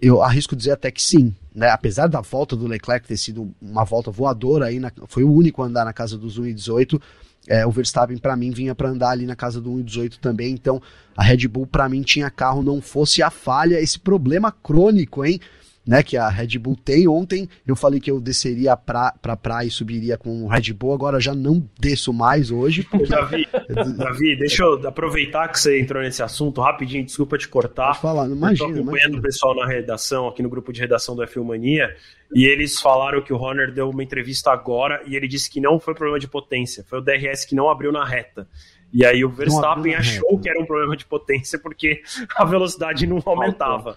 eu arrisco dizer até que sim. Né? Apesar da volta do Leclerc ter sido uma volta voadora, aí na, foi o único a andar na casa dos 1,18. É, o Verstappen, para mim, vinha para andar ali na casa do 1,18 também. Então, a Red Bull, para mim, tinha carro, não fosse a falha, esse problema crônico, hein? Né, que a Red Bull tem. Ontem eu falei que eu desceria pra, pra praia e subiria com o Red Bull, agora já não desço mais hoje.
Porque... Davi, Davi, deixa eu aproveitar que você entrou nesse assunto rapidinho, desculpa te cortar. Pode
falar, imagina. Estou
acompanhando
imagina.
o pessoal na redação, aqui no grupo de redação do F1 Mania, e eles falaram que o Horner deu uma entrevista agora e ele disse que não foi problema de potência, foi o DRS que não abriu na reta. E aí o Verstappen achou reta. que era um problema de potência porque a velocidade não aumentava.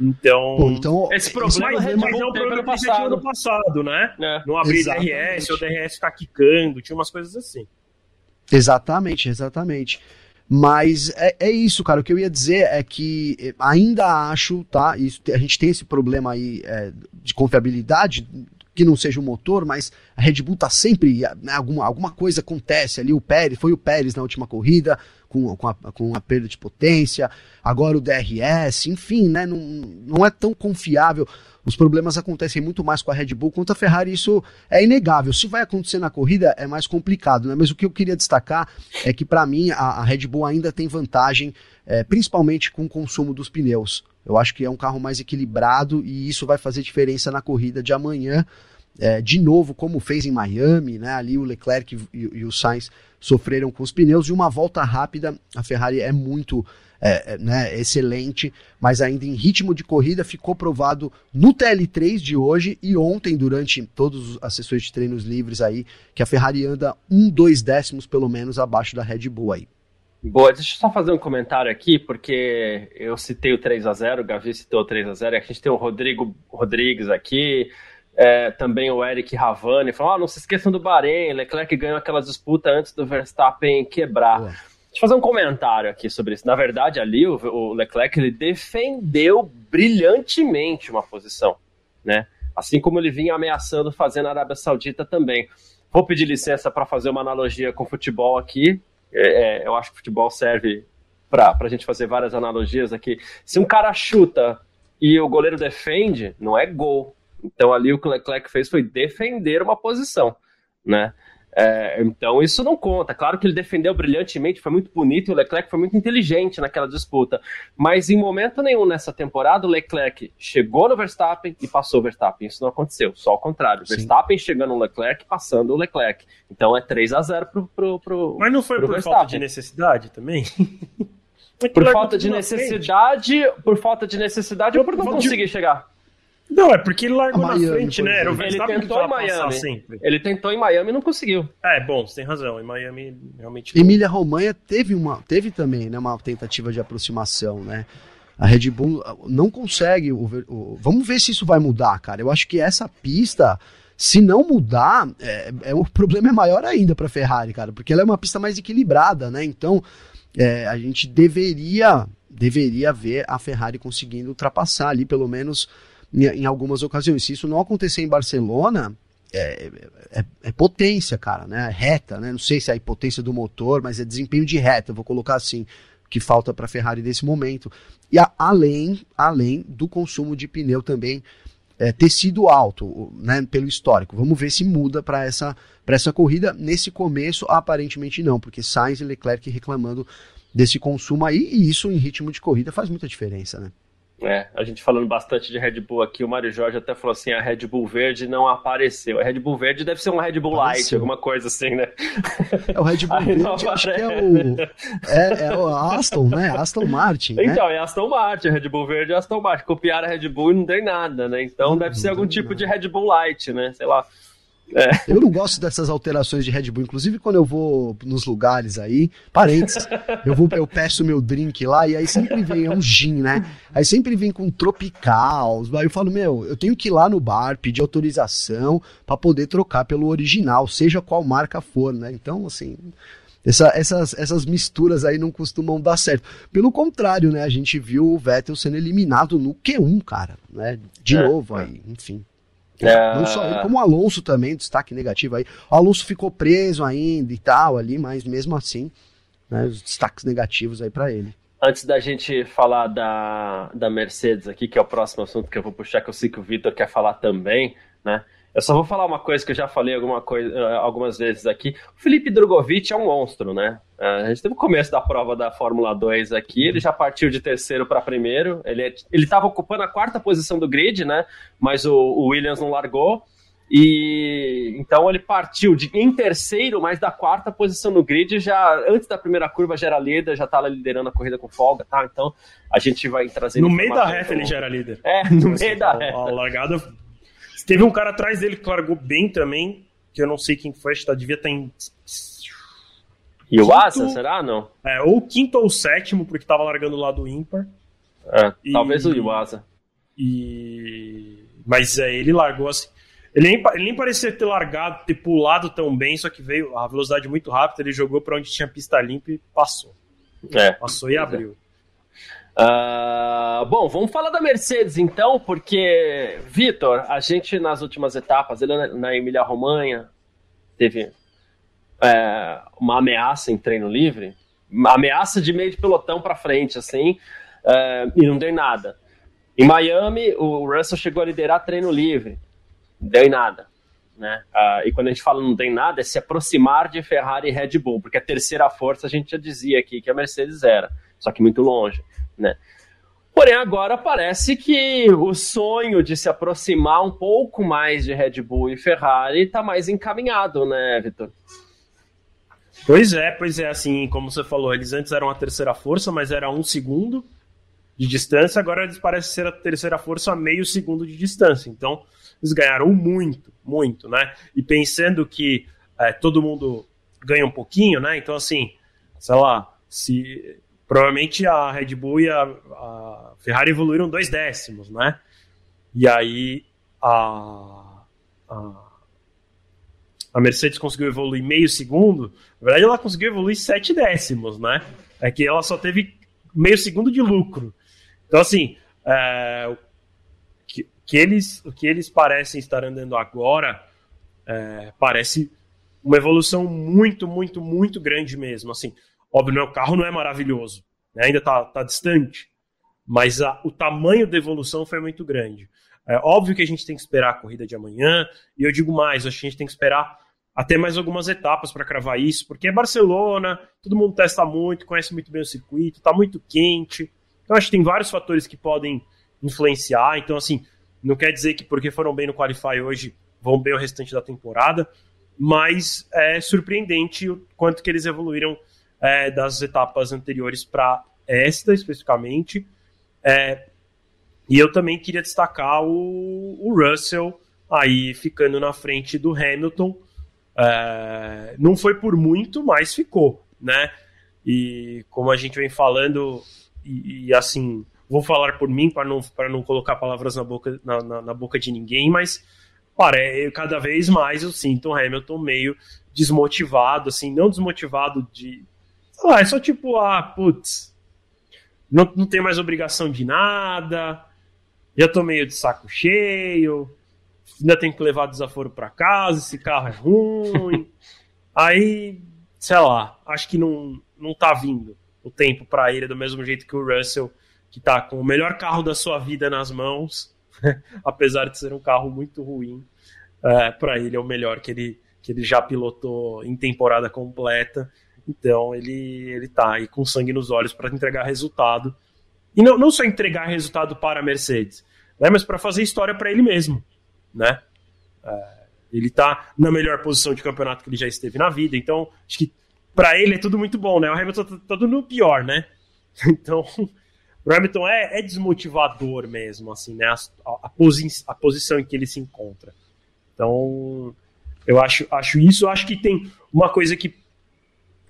Então,
Pô, então,
esse problema mas, é, mas é um problema tinha no passado, né? É. Não abrir exatamente. DRS, ou DRS ficar quicando, tinha umas coisas assim.
Exatamente, exatamente. Mas é, é, isso, cara. O que eu ia dizer é que ainda acho, tá? Isso, a gente tem esse problema aí é, de confiabilidade que não seja o motor, mas a Red Bull tá sempre, né, alguma, alguma coisa acontece ali, o Pérez, foi o Pérez na última corrida, com, com, a, com a perda de potência, agora o DRS, enfim, né, não, não é tão confiável, os problemas acontecem muito mais com a Red Bull. Quanto a Ferrari, isso é inegável, se vai acontecer na corrida é mais complicado, né, mas o que eu queria destacar é que para mim a, a, Red Bull ainda tem vantagem, é, principalmente com o consumo dos pneus, eu acho que é um carro mais equilibrado e isso vai fazer diferença na corrida de amanhã. É, de novo, como fez em Miami, né? Ali o Leclerc e, e, o Sainz sofreram com os pneus. E uma volta rápida, a Ferrari é muito é, é, né, excelente, mas ainda em ritmo de corrida ficou provado no TL3 de hoje e ontem, durante todas as sessões de treinos livres aí, que a Ferrari anda um, dois décimos pelo menos abaixo da Red Bull aí.
Boa, deixa eu só fazer um comentário aqui, porque eu citei o 3 a 0 o Gavi citou o 3 a 0 a gente tem o Rodrigo Rodrigues aqui, é, também o Eric Ravani, falou, ah, não se esqueçam do Bahrein, Leclerc ganhou aquela disputa antes do Verstappen quebrar. Boa. Deixa eu fazer um comentário aqui sobre isso. Na verdade, ali o, o Leclerc ele defendeu brilhantemente uma posição, né? Assim como ele vinha ameaçando fazer na Arábia Saudita também. Vou pedir licença para fazer uma analogia com futebol aqui, é, é, eu acho que futebol serve para a gente fazer várias analogias aqui. Se um cara chuta e o goleiro defende, não é gol. Então ali o que o Leclerc fez foi defender uma posição, né? É, então isso não conta. Claro que ele defendeu brilhantemente, foi muito bonito, e o Leclerc foi muito inteligente naquela disputa. Mas em momento nenhum nessa temporada, o Leclerc chegou no Verstappen e passou o Verstappen. Isso não aconteceu, só ao contrário. Sim. Verstappen chegando no Leclerc, passando o Leclerc. Então é 3 a 0 pro, pro, pro
Mas não foi por Verstappen. falta de necessidade também?
por falta de necessidade, por falta de necessidade ou por não conseguir chegar?
Não, é porque ele largou Miami, na frente, né? Era o
ele tentou em Miami. Sempre. Ele tentou em Miami e não conseguiu.
É, bom, você tem razão. Em Miami realmente.
Emília Romanha teve uma, teve também, né, uma tentativa de aproximação, né? A Red Bull não consegue. O, o, vamos ver se isso vai mudar, cara. Eu acho que essa pista, se não mudar, é, é o problema é maior ainda para Ferrari, cara, porque ela é uma pista mais equilibrada, né? Então, é, a gente deveria, deveria ver a Ferrari conseguindo ultrapassar ali, pelo menos em, algumas ocasiões. Se isso não acontecer em Barcelona, é, é, é, potência, cara, né? É reta, né? Não sei se é a potência do motor, mas é desempenho de reta, vou colocar assim, que falta para a Ferrari nesse momento. E a, além, além do consumo de pneu também é, ter sido alto, né? Pelo histórico. Vamos ver se muda para essa, essa corrida. Nesse começo, aparentemente não, porque Sainz e Leclerc reclamando desse consumo aí, e isso em ritmo de corrida faz muita diferença, né?
É, a gente falando bastante de Red Bull aqui, o Mário Jorge até falou assim: a Red Bull verde não apareceu. A Red Bull verde deve ser um Red Bull Light, apareceu. alguma coisa assim, né?
É o Red Bull verde, acho que é o, é, é, o Aston, né? Aston Martin.
Né? Então, né? é Aston Martin, Red Bull verde é Aston Martin. Copiaram a Red Bull e não tem nada, né? Então não, deve ser algum tipo nada. de Red Bull Light, né? Sei lá.
É. Eu não gosto dessas alterações de Red Bull, inclusive quando eu vou nos lugares aí, parentes, eu vou, eu peço meu drink lá e aí sempre vem, é um gin, né? Aí sempre vem com tropical, aí eu falo, meu, eu tenho que ir lá no bar, pedir autorização para poder trocar pelo original, seja qual marca for, né? Então, assim, essa, essas, essas misturas aí não costumam dar certo. Pelo contrário, né? A gente viu o Vettel sendo eliminado no Q1, cara, né? De é, novo aí, enfim. É... Não só ele, como o Alonso também, destaque negativo aí. O Alonso ficou preso ainda e tal ali, mas mesmo assim, né, os destaques negativos aí para ele.
Antes da gente falar da, da Mercedes aqui, que é o próximo assunto que eu vou puxar, que eu sei que o Vitor quer falar também, né? Eu só vou falar uma coisa que eu já falei alguma coisa, eh, algumas vezes aqui. O Felipe Drogovic é um monstro, né? Eh, a gente teve o começo da prova da Fórmula 2 aqui, ele já partiu de terceiro para primeiro. Ele é, estava ocupando a quarta posição do grid, né? Mas o, o, Williams não largou. E então ele partiu de, em terceiro, mas da quarta posição no grid, já antes da primeira curva já era líder, já estava liderando a corrida com folga, tá? Então a gente vai trazer.
No meio da reta ele já era líder.
É, no meio da reta. A
largada Teve um cara atrás dele que largou bem também, que eu não sei quem foi, acho que tá, devia estar tá em.
E o Asa, será? Não.
É, ou quinto ou sétimo, porque tava largando lá do ímpar.
É, e... talvez o Iwasa.
E. Mas é, ele largou assim. Ele nem, ele nem parecia ter largado, ter pulado tão bem, só que veio a velocidade muito rápida, ele jogou para onde tinha pista limpa e passou.
É.
Passou e abriu.
Uh, bom, vamos falar da Mercedes então, porque, Vitor, a gente nas últimas etapas, ele na Emília Romanha, teve é, uma ameaça em treino livre, ameaça de meio de pelotão para frente, assim, é, e não deu em nada. Em Miami, o Russell chegou a liderar treino livre, não deu em nada. Né? Uh, e quando a gente fala não tem nada, é se aproximar de Ferrari e Red Bull, porque a terceira força a gente já dizia aqui que a Mercedes era, só que muito longe né? Porém, agora parece que o sonho de se aproximar um pouco mais de Red Bull e Ferrari está mais encaminhado, né, Vitor?
Pois é, pois é, assim, como você falou, eles antes eram a terceira força, mas era um segundo de distância, agora eles parecem ser a terceira força a meio segundo de distância. Então, eles ganharam muito, muito, né? E pensando que é, todo mundo ganha um pouquinho, né? Então, assim, sei lá, se provavelmente a Red Bull e a, a, Ferrari evoluíram dois décimos, né? E aí a, a, a, Mercedes conseguiu evoluir meio segundo. Na verdade, ela conseguiu evoluir sete décimos, né? É que ela só teve meio segundo de lucro. Então, assim, é, que, que eles, o que eles parecem estar andando agora é, parece uma evolução muito, muito, muito grande mesmo. Assim, Óbvio, o carro não é maravilhoso, né? ainda está tá distante, mas a, o tamanho da evolução foi muito grande. É óbvio que a gente tem que esperar a corrida de amanhã, e eu digo mais, acho que a gente tem que esperar até mais algumas etapas para cravar isso, porque é Barcelona, todo mundo testa muito, conhece muito bem o circuito, está muito quente. Então acho que tem vários fatores que podem influenciar. Então, assim, não quer dizer que porque foram bem no Qualify hoje vão bem o restante da temporada, mas é surpreendente o quanto que eles evoluíram é, das etapas anteriores para esta especificamente. É, e eu também queria destacar o, o, Russell aí ficando na frente do Hamilton. É, não foi por muito, mas ficou, né? E como a gente vem falando, e, e assim, vou falar por mim para não, não colocar palavras na boca, na, na, na boca de ninguém, mas para, cada vez mais eu sinto o Hamilton meio desmotivado, assim, não desmotivado de, ah, é só tipo, ah, putz, não, não tem mais obrigação de nada, já tô meio de saco cheio, ainda tem que levar desaforo para casa, esse carro é ruim. Aí, sei lá, acho que não, não tá vindo o tempo para ele do mesmo jeito que o Russell, que tá com o melhor carro da sua vida nas mãos, apesar de ser um carro muito ruim, é, para ele é o melhor que ele, que ele já pilotou em temporada completa. Então ele, ele tá aí com sangue nos olhos para entregar resultado. E não, não só entregar resultado para a Mercedes, né, mas para fazer história para ele mesmo. Né? É, ele tá na melhor posição de campeonato que ele já esteve na vida. Então, acho que para ele é tudo muito bom, né? O Hamilton tá, tá tudo no pior, né? Então, o Hamilton é, é desmotivador mesmo, assim, né? A, a, posi a posição em que ele se encontra. Então, eu acho, acho isso. Eu acho que tem uma coisa que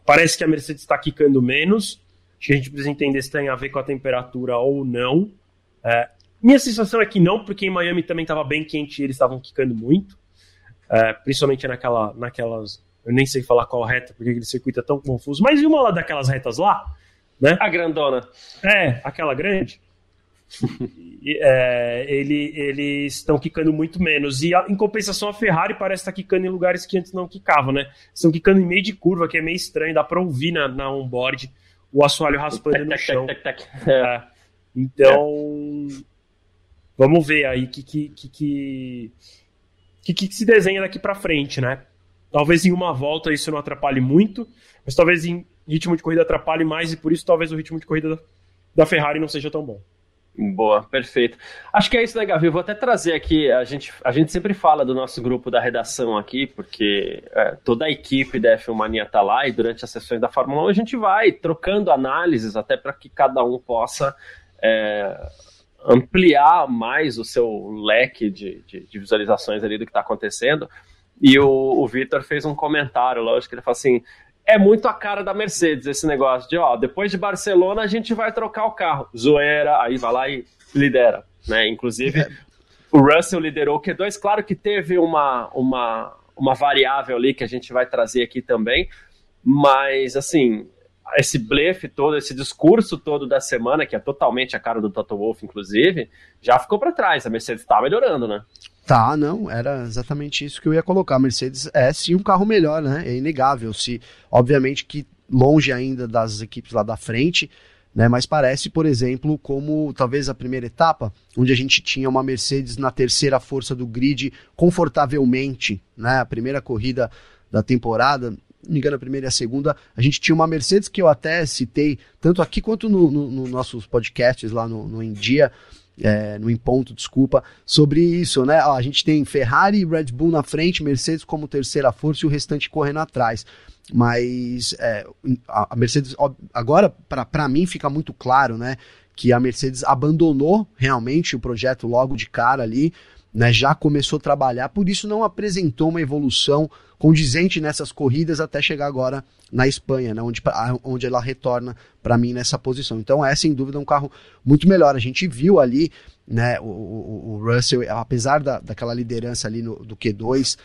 Parece que a Mercedes está quicando menos. Acho que a gente precisa entender se tem a ver com a temperatura ou não. É, minha sensação é que não, porque em Miami também estava bem quente e eles estavam quicando muito. É, principalmente naquela, naquelas. Eu nem sei falar qual reta, porque aquele circuito é tão confuso. Mas e uma lá daquelas retas lá? Né?
A grandona.
É, aquela grande. É, ele, eles estão quicando muito menos. E a, em compensação, a Ferrari parece estar tá quicando em lugares que antes não quicavam, né? Estão quicando em meio de curva, que é meio estranho, dá para ouvir na, na onboard o assoalho raspando no chão. É. Então, vamos ver aí que, que, que, que, que se desenha daqui para frente, né? Talvez em uma volta isso não atrapalhe muito, mas talvez em ritmo de corrida atrapalhe mais e por isso talvez o ritmo de corrida da Ferrari não seja tão bom.
Boa, perfeito. Acho que é isso, né, Gavi? Eu vou até trazer aqui, a gente, a gente sempre fala do nosso grupo da redação aqui, porque é, toda a equipe da F1 Mania tá lá e durante as sessões da Fórmula 1 a gente vai trocando análises até para que cada um possa é, ampliar mais o seu leque de, de, de visualizações ali do que está acontecendo. E o, o Vitor fez um comentário, lógico, ele falou assim: é muito a cara da Mercedes esse negócio de, ó, depois de Barcelona a gente vai trocar o carro. Zoeira, aí vai lá e lidera, né? Inclusive, o Russell liderou o Q2, claro que teve uma, uma, uma variável ali que a gente vai trazer aqui também, mas, assim, esse blefe todo, esse discurso todo da semana, que é totalmente a cara do Toto Wolff, inclusive, já ficou para trás. A Mercedes está melhorando, né?
Tá, não, era exatamente isso que eu ia colocar. A Mercedes é sim um carro melhor, né? É inegável. Se, obviamente que longe ainda das equipes lá da frente, né? Mas parece, por exemplo, como talvez a primeira etapa, onde a gente tinha uma Mercedes na terceira força do grid confortavelmente, né? A primeira corrida da temporada, não me engano, a primeira e a segunda, a gente tinha uma Mercedes que eu até citei, tanto aqui quanto nos no, no nossos podcasts lá no, no Em Dia, é, no Em Ponto, desculpa, sobre isso, né? Ó, a gente tem Ferrari e Red Bull na frente, Mercedes como terceira força e o restante correndo atrás. Mas é, a Mercedes, agora, para mim, fica muito claro, né? Que a Mercedes abandonou realmente o projeto logo de cara ali, né, já começou a trabalhar, por isso não apresentou uma evolução condizente nessas corridas até chegar agora na Espanha, né, onde, onde ela retorna para mim nessa posição. Então é sem dúvida um carro muito melhor. A gente viu ali né, o, o, o Russell, apesar da, daquela liderança ali no, do Q2,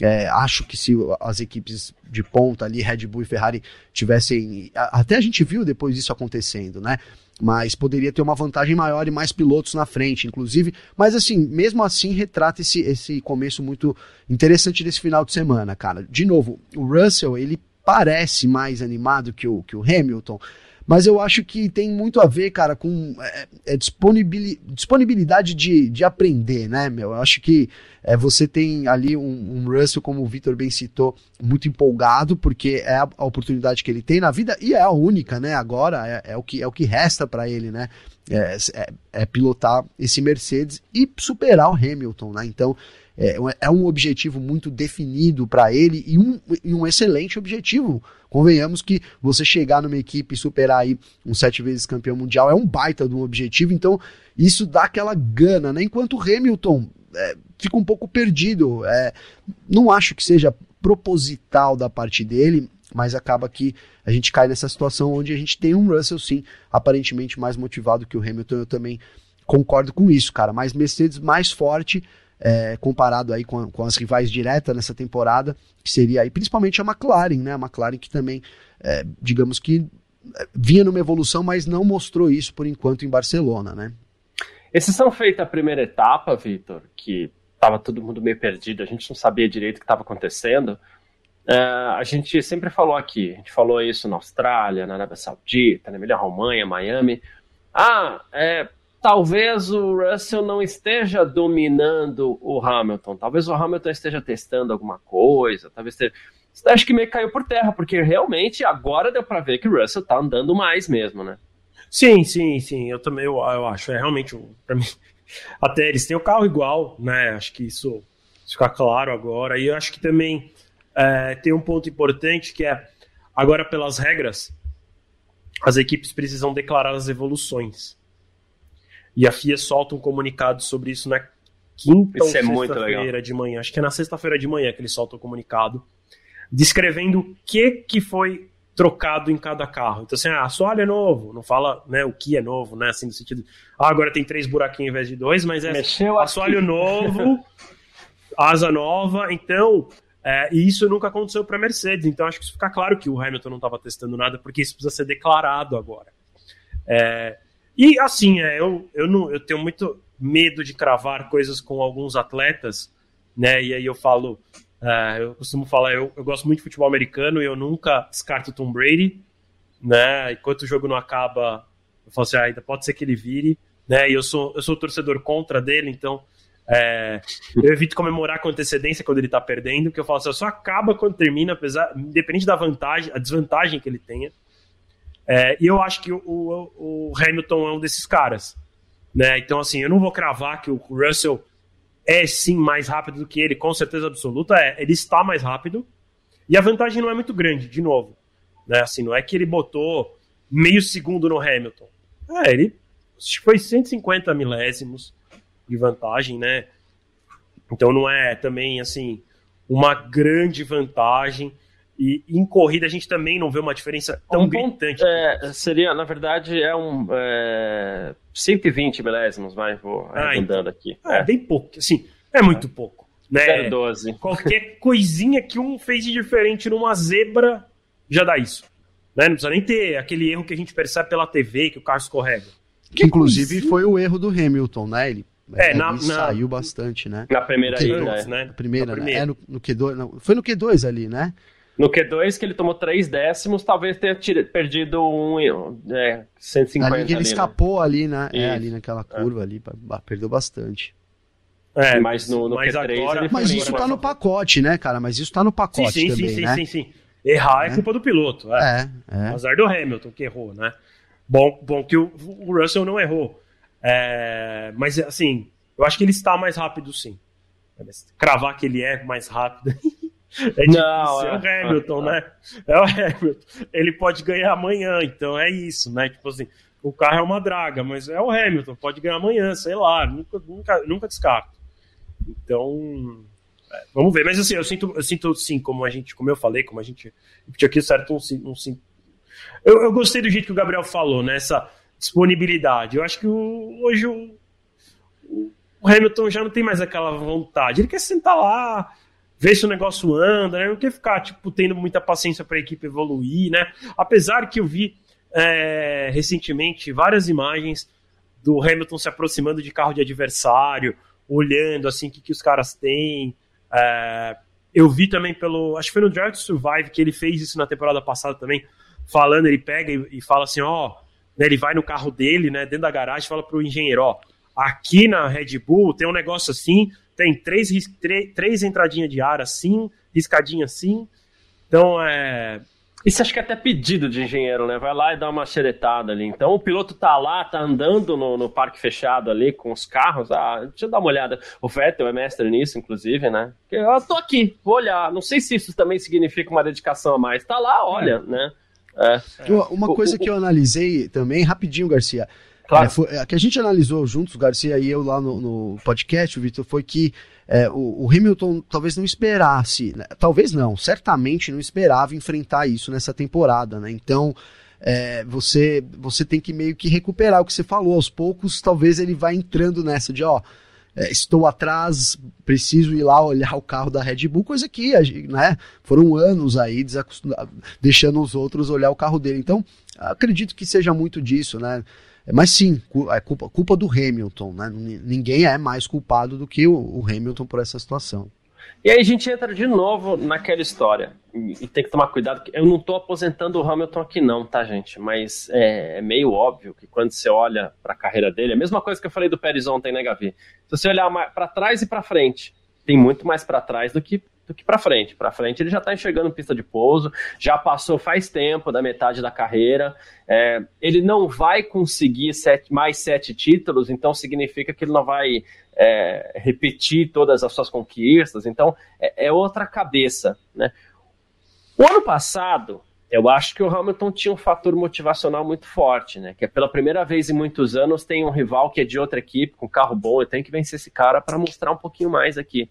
é, acho que se as equipes de ponta ali, Red Bull e Ferrari, tivessem. Até a gente viu depois isso acontecendo, né? Mas poderia ter uma vantagem maior e mais pilotos na frente, inclusive. Mas assim, mesmo assim, retrata esse, esse começo muito interessante desse final de semana, cara. De novo, o Russell, ele parece mais animado que o, que o Hamilton, mas eu acho que tem muito a ver, cara, com é, é disponibilidade de, de aprender, né, meu? Eu acho que é, você tem ali um, um Russell, como o Victor bem citou, muito empolgado, porque é a, a, oportunidade que ele tem na vida e é a única, né? Agora é, é o, que, é o que resta para ele, né? É, é, é, pilotar esse Mercedes e superar o Hamilton, né? Então é, é um objetivo muito definido para ele e um, e um excelente objetivo Convenhamos que você chegar numa equipe e superar aí um sete vezes campeão mundial é um baita de um objetivo, então isso dá aquela gana, né? Enquanto o Hamilton é, fica um pouco perdido. É, não acho que seja proposital da parte dele, mas acaba que a gente cai nessa situação onde a gente tem um Russell, sim, aparentemente mais motivado que o Hamilton. Eu também concordo com isso, cara. Mas Mercedes mais forte é, comparado aí com, com, as rivais diretas nessa temporada, que seria aí principalmente a McLaren, né? A McLaren que também, é, digamos que é, vinha numa evolução, mas não mostrou isso por enquanto em Barcelona, né?
Exceção feita a primeira etapa, Vitor, que estava todo mundo meio perdido, a gente não sabia direito o que estava acontecendo. Uh, a gente sempre falou aqui, a gente falou isso na Austrália, na Arábia Saudita, na Emília-Romanha, Miami. Ah, é, talvez o Russell não esteja dominando o Hamilton. Talvez o Hamilton esteja testando alguma coisa. Talvez esteja... Acho que meio caiu por terra, porque realmente agora deu para ver que o Russell tá andando mais mesmo, né?
Sim, sim, sim. Eu também eu, eu acho. É realmente, para mim, até eles têm o carro igual, né? Acho que isso, isso fica claro agora. E eu acho que também é, tem um ponto importante que é agora pelas regras as equipes precisam declarar as evoluções. E a FIA solta um comunicado sobre isso na quinta isso ou é sexta-feira de manhã. Acho que é na sexta-feira de manhã que eles soltam o comunicado, descrevendo o que, que foi trocado em cada carro. Então, assim, ah, assoalho é novo, não fala né, o que é novo, né? Assim, no sentido, ah, agora tem três buraquinhos ao invés de dois, mas é Mexeu assoalho aqui. novo, asa nova, então. É, e isso nunca aconteceu para Mercedes, então acho que isso fica claro que o Hamilton não estava testando nada, porque isso precisa ser declarado agora. É, e assim, é, eu, eu, não, eu tenho muito medo de cravar coisas com alguns atletas, né? E aí eu falo, uh, eu costumo falar, eu, eu gosto muito de futebol americano e eu nunca descarto Tom Brady, né? Enquanto o jogo não acaba, eu falo assim, ah, ainda pode ser que ele vire, né? E eu sou, eu sou torcedor contra dele, então É, eu evito comemorar com antecedência quando ele tá perdendo, porque eu falo assim, só acaba quando termina, apesar, independente da vantagem, a desvantagem que ele tenha. É, e eu acho que o, o, o, Hamilton é um desses caras. Né? Então, assim, eu não vou cravar que o Russell é sim mais rápido do que ele, com certeza absoluta. É, ele está mais rápido. E a vantagem não é muito grande, de novo. Né? Assim, não é que ele botou meio segundo no Hamilton. É, ele foi 150 milésimos de vantagem, né? Então não é também assim uma grande vantagem. E em corrida a gente também não vê uma diferença tão um gritante.
É, seria, na verdade, é um é, 120 milésimos, vai, vou ah, arredondando aqui.
É, é, bem pouco, assim, é muito é. pouco. Né?
012.
Qualquer coisinha que um fez de diferente numa zebra já dá isso. Né? Não precisa nem ter aquele erro que a gente percebe pela TV, que o carro escorrega.
Que inclusive foi o erro do Hamilton, né? Ele, é, na, ele na, saiu bastante, né?
Na primeira
ida, né? né? Na primeira, na primeira. Né? É, no, no Q2, não, foi no Q2 ali, né?
No Q2, que ele tomou 3 décimos, talvez tenha perdido um é, 150.
Ali que ele ali, né? escapou né? ali, né? É, ali naquela é. curva é. ali, perdeu bastante.
É, mas no, no
mas
Q3
agora,
Mas isso tá no pacote, né, cara? Mas isso tá no pacote sim, sim, também,
sim,
né?
Sim, sim, sim. Errar é, é culpa do piloto. É, é. é. Azar do Hamilton que errou, né? Bom, bom que o, o Russell não errou. É, mas, assim, eu acho que ele está mais rápido, sim. Cravar que ele é mais rápido. é não, é, é o Hamilton, né? É o Hamilton. Ele pode ganhar amanhã, então é isso, né? Tipo assim, o carro é uma draga, mas é o Hamilton, pode ganhar amanhã, sei lá, nunca, nunca, nunca descarto. Então, é, vamos ver. Mas assim, eu sinto, eu sinto sim, como a gente, como eu falei, como a gente repetiu aqui, certo, um, um, um eu, eu, gostei do jeito que o Gabriel falou, né? Essa disponibilidade. Eu acho que o, hoje o, o, Hamilton já não tem mais aquela vontade. Ele quer sentar lá, ver se o negócio anda, né? Não quer ficar, tipo, tendo muita paciência para a equipe evoluir, né? Apesar que eu vi é, recentemente várias imagens do Hamilton se aproximando de carro de adversário, olhando assim o que, que os caras têm. É, eu vi também pelo. Acho que foi no Drive to Survive que ele fez isso na temporada passada também, falando, ele pega e, e fala assim, ó, né, ele vai no carro dele, né, dentro da garagem, fala pro engenheiro, ó, aqui na Red Bull tem um negócio assim, tem três, três, três entradinhas de ar assim, riscadinha assim. Então, é,
isso acho que é até pedido de engenheiro, né? Vai lá e dá uma xeretada ali. Então o piloto tá lá, tá andando no, no parque fechado ali com os carros. Ah, deixa eu dar uma olhada. O Vettel é mestre nisso, inclusive, né? Eu tô aqui, vou olhar. Não sei se isso também significa uma dedicação a mais. Tá lá, olha, é. né?
É. Uma coisa o, que eu analisei também, rapidinho, Garcia. Claro. É, foi, é, que a gente analisou juntos, Garcia e eu lá no, no podcast, Vitor, foi que é, o, o, Hamilton talvez não esperasse, né? talvez não, certamente não esperava enfrentar isso nessa temporada, né? Então é, você você tem que meio que recuperar o que você falou aos poucos. Talvez ele vá entrando nessa de ó, é, estou atrás, preciso ir lá olhar o carro da Red Bull, coisa que né, foram anos aí deixando os outros olhar o carro dele. Então acredito que seja muito disso, né? Mas sim, é culpa, culpa do Hamilton, né? Ninguém é mais culpado do que o, o Hamilton por essa situação.
E aí a gente entra de novo naquela história. E, e tem que tomar cuidado. Eu não estou aposentando o Hamilton aqui, não, tá, gente? Mas é, é meio óbvio que quando você olha para a carreira dele, é a mesma coisa que eu falei do Pérez ontem, né, Gavi? Se você olhar para trás e para frente, tem muito mais para trás do que do que para frente. Para frente ele já está enxergando pista de pouso, já passou faz tempo da metade da carreira. É, ele não vai conseguir sete, mais sete títulos, então significa que ele não vai é, repetir todas as suas conquistas. Então é, é outra cabeça, né? O ano passado eu acho que o Hamilton tinha um fator motivacional muito forte, né? Que é pela primeira vez em muitos anos tem um rival que é de outra equipe, com carro bom, eu tenho que vencer esse cara para mostrar um pouquinho mais aqui.